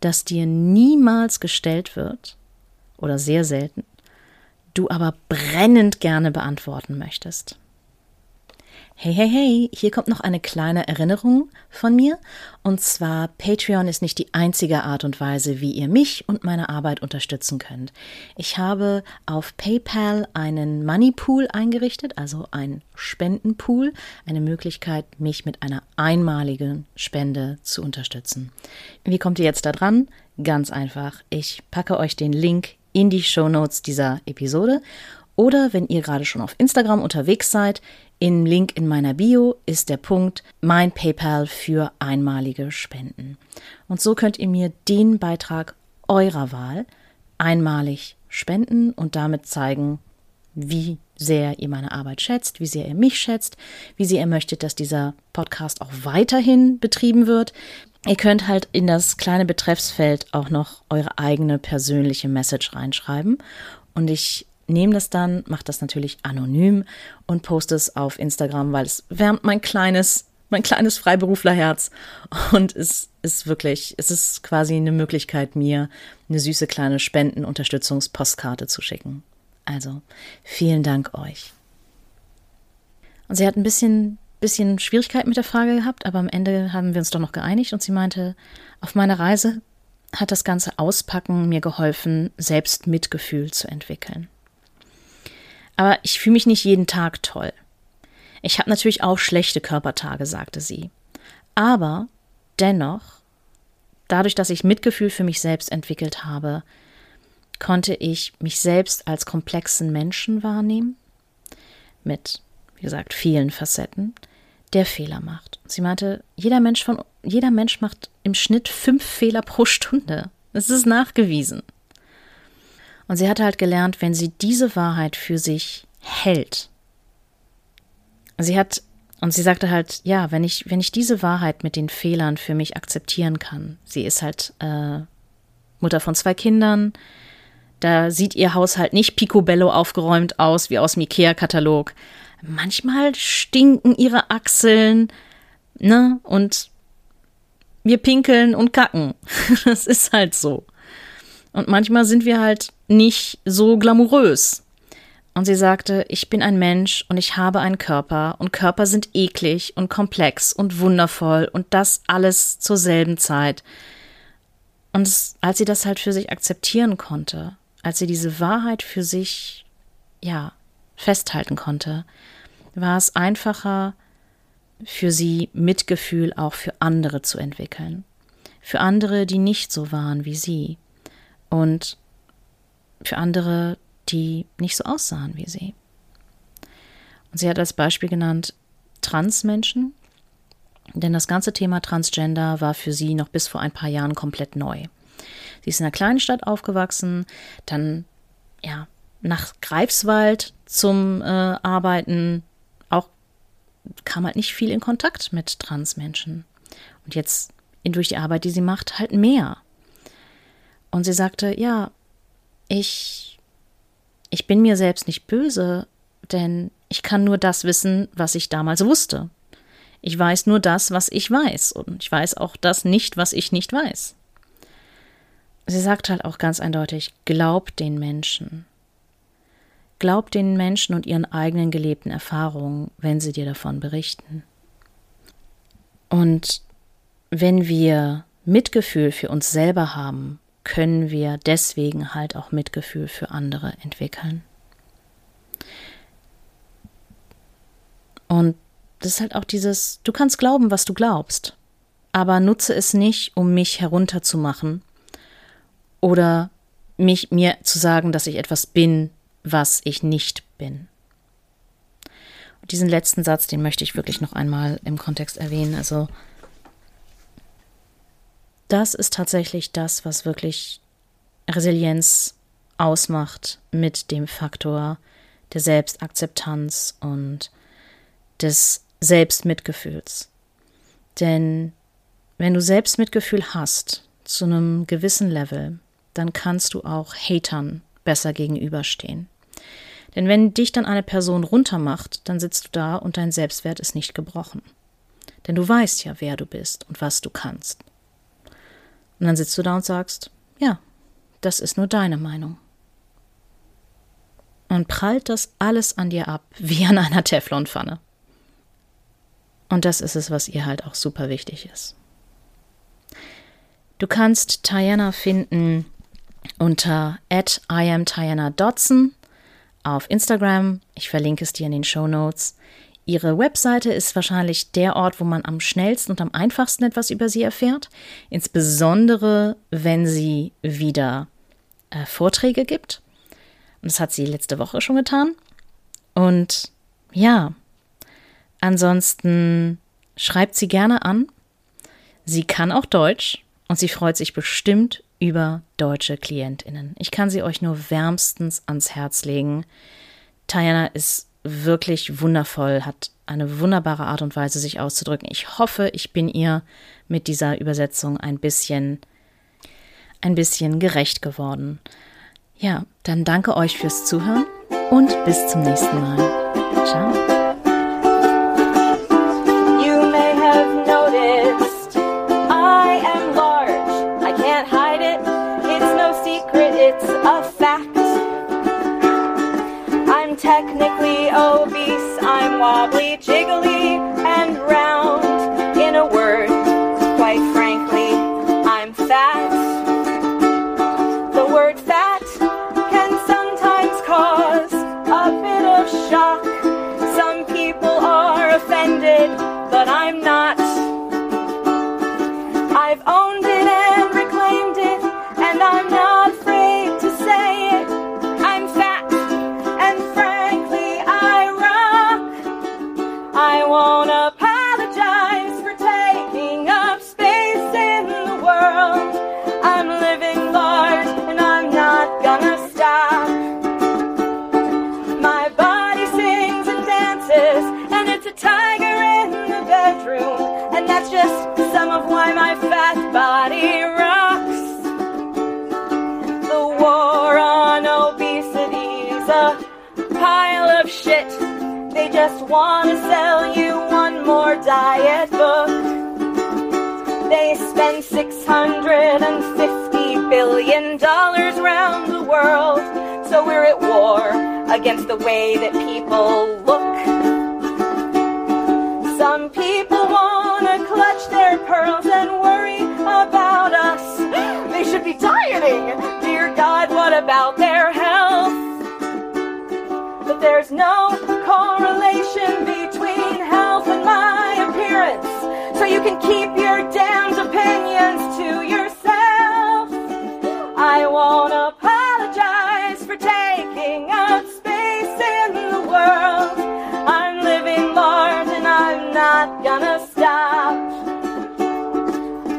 das dir niemals gestellt wird oder sehr selten, du aber brennend gerne beantworten möchtest? Hey, hey, hey, hier kommt noch eine kleine Erinnerung von mir. Und zwar, Patreon ist nicht die einzige Art und Weise, wie ihr mich und meine Arbeit unterstützen könnt. Ich habe auf PayPal einen Money Pool eingerichtet, also ein Spendenpool, eine Möglichkeit, mich mit einer einmaligen Spende zu unterstützen. Wie kommt ihr jetzt da dran? Ganz einfach. Ich packe euch den Link in die Show Notes dieser Episode. Oder wenn ihr gerade schon auf Instagram unterwegs seid, im Link in meiner Bio ist der Punkt Mein PayPal für einmalige Spenden. Und so könnt ihr mir den Beitrag eurer Wahl einmalig spenden und damit zeigen, wie sehr ihr meine Arbeit schätzt, wie sehr ihr mich schätzt, wie sehr ihr möchtet, dass dieser Podcast auch weiterhin betrieben wird. Ihr könnt halt in das kleine Betreffsfeld auch noch eure eigene persönliche Message reinschreiben. Und ich nehme das dann, mache das natürlich anonym und poste es auf Instagram, weil es wärmt mein kleines, mein kleines Freiberuflerherz und es ist wirklich, es ist quasi eine Möglichkeit, mir eine süße kleine Spendenunterstützungspostkarte zu schicken. Also vielen Dank euch. Und sie hat ein bisschen, bisschen Schwierigkeit mit der Frage gehabt, aber am Ende haben wir uns doch noch geeinigt und sie meinte, auf meiner Reise hat das ganze Auspacken mir geholfen, selbst Mitgefühl zu entwickeln. Aber ich fühle mich nicht jeden Tag toll. Ich habe natürlich auch schlechte Körpertage, sagte sie. Aber dennoch, dadurch, dass ich Mitgefühl für mich selbst entwickelt habe, konnte ich mich selbst als komplexen Menschen wahrnehmen, mit, wie gesagt, vielen Facetten, der Fehler macht. Sie meinte, jeder Mensch von, jeder Mensch macht im Schnitt fünf Fehler pro Stunde. Es ist nachgewiesen. Und sie hatte halt gelernt, wenn sie diese Wahrheit für sich hält. Sie hat, und sie sagte halt, ja, wenn ich, wenn ich diese Wahrheit mit den Fehlern für mich akzeptieren kann, sie ist halt äh, Mutter von zwei Kindern, da sieht ihr Haushalt nicht picobello aufgeräumt aus wie aus dem Ikea-Katalog. Manchmal stinken ihre Achseln, ne, und wir pinkeln und kacken. Das ist halt so. Und manchmal sind wir halt nicht so glamourös. Und sie sagte, ich bin ein Mensch und ich habe einen Körper und Körper sind eklig und komplex und wundervoll und das alles zur selben Zeit. Und als sie das halt für sich akzeptieren konnte, als sie diese Wahrheit für sich, ja, festhalten konnte, war es einfacher für sie Mitgefühl auch für andere zu entwickeln. Für andere, die nicht so waren wie sie und für andere, die nicht so aussahen wie sie. Und sie hat als Beispiel genannt Transmenschen, denn das ganze Thema Transgender war für sie noch bis vor ein paar Jahren komplett neu. Sie ist in einer kleinen Stadt aufgewachsen, dann ja nach Greifswald zum äh, Arbeiten auch kam halt nicht viel in Kontakt mit Transmenschen. Und jetzt durch die Arbeit, die sie macht, halt mehr. Und sie sagte, ja, ich, ich bin mir selbst nicht böse, denn ich kann nur das wissen, was ich damals wusste. Ich weiß nur das, was ich weiß. Und ich weiß auch das nicht, was ich nicht weiß. Sie sagt halt auch ganz eindeutig, glaub den Menschen. Glaub den Menschen und ihren eigenen gelebten Erfahrungen, wenn sie dir davon berichten. Und wenn wir Mitgefühl für uns selber haben, können wir deswegen halt auch Mitgefühl für andere entwickeln. Und das ist halt auch dieses, du kannst glauben, was du glaubst, aber nutze es nicht, um mich herunterzumachen oder mich mir zu sagen, dass ich etwas bin, was ich nicht bin. Und diesen letzten Satz, den möchte ich wirklich noch einmal im Kontext erwähnen. Also das ist tatsächlich das, was wirklich Resilienz ausmacht mit dem Faktor der Selbstakzeptanz und des Selbstmitgefühls. Denn wenn du Selbstmitgefühl hast zu einem gewissen Level, dann kannst du auch Hatern besser gegenüberstehen. Denn wenn dich dann eine Person runtermacht, dann sitzt du da und dein Selbstwert ist nicht gebrochen. Denn du weißt ja, wer du bist und was du kannst. Und dann sitzt du da und sagst, ja, das ist nur deine Meinung. Und prallt das alles an dir ab, wie an einer Teflonpfanne. Und das ist es, was ihr halt auch super wichtig ist. Du kannst Tiana finden unter at Dotson auf Instagram. Ich verlinke es dir in den Show Notes. Ihre Webseite ist wahrscheinlich der Ort, wo man am schnellsten und am einfachsten etwas über sie erfährt, insbesondere wenn sie wieder äh, Vorträge gibt. Und das hat sie letzte Woche schon getan. Und ja, ansonsten schreibt sie gerne an. Sie kann auch Deutsch und sie freut sich bestimmt über deutsche Klientinnen. Ich kann sie euch nur wärmstens ans Herz legen. Diana ist wirklich wundervoll, hat eine wunderbare Art und Weise, sich auszudrücken. Ich hoffe, ich bin ihr mit dieser Übersetzung ein bisschen, ein bisschen gerecht geworden. Ja, dann danke euch fürs Zuhören und bis zum nächsten Mal. Ciao. Wobbly, jiggly, and round. To sell you one more diet book. They spend $650 billion round the world. So we're at war against the way that people look. Some people want to clutch their pearls and worry about us. They should be dieting. Dear God, what about their health? There's no correlation between health and my appearance. So you can keep your damned opinions to yourself. I won't apologize for taking up space in the world. I'm living large and I'm not gonna stop.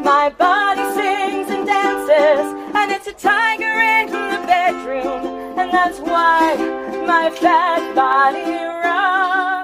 My body sings and dances, and it's a tiger in the bedroom, and that's why my fat body round.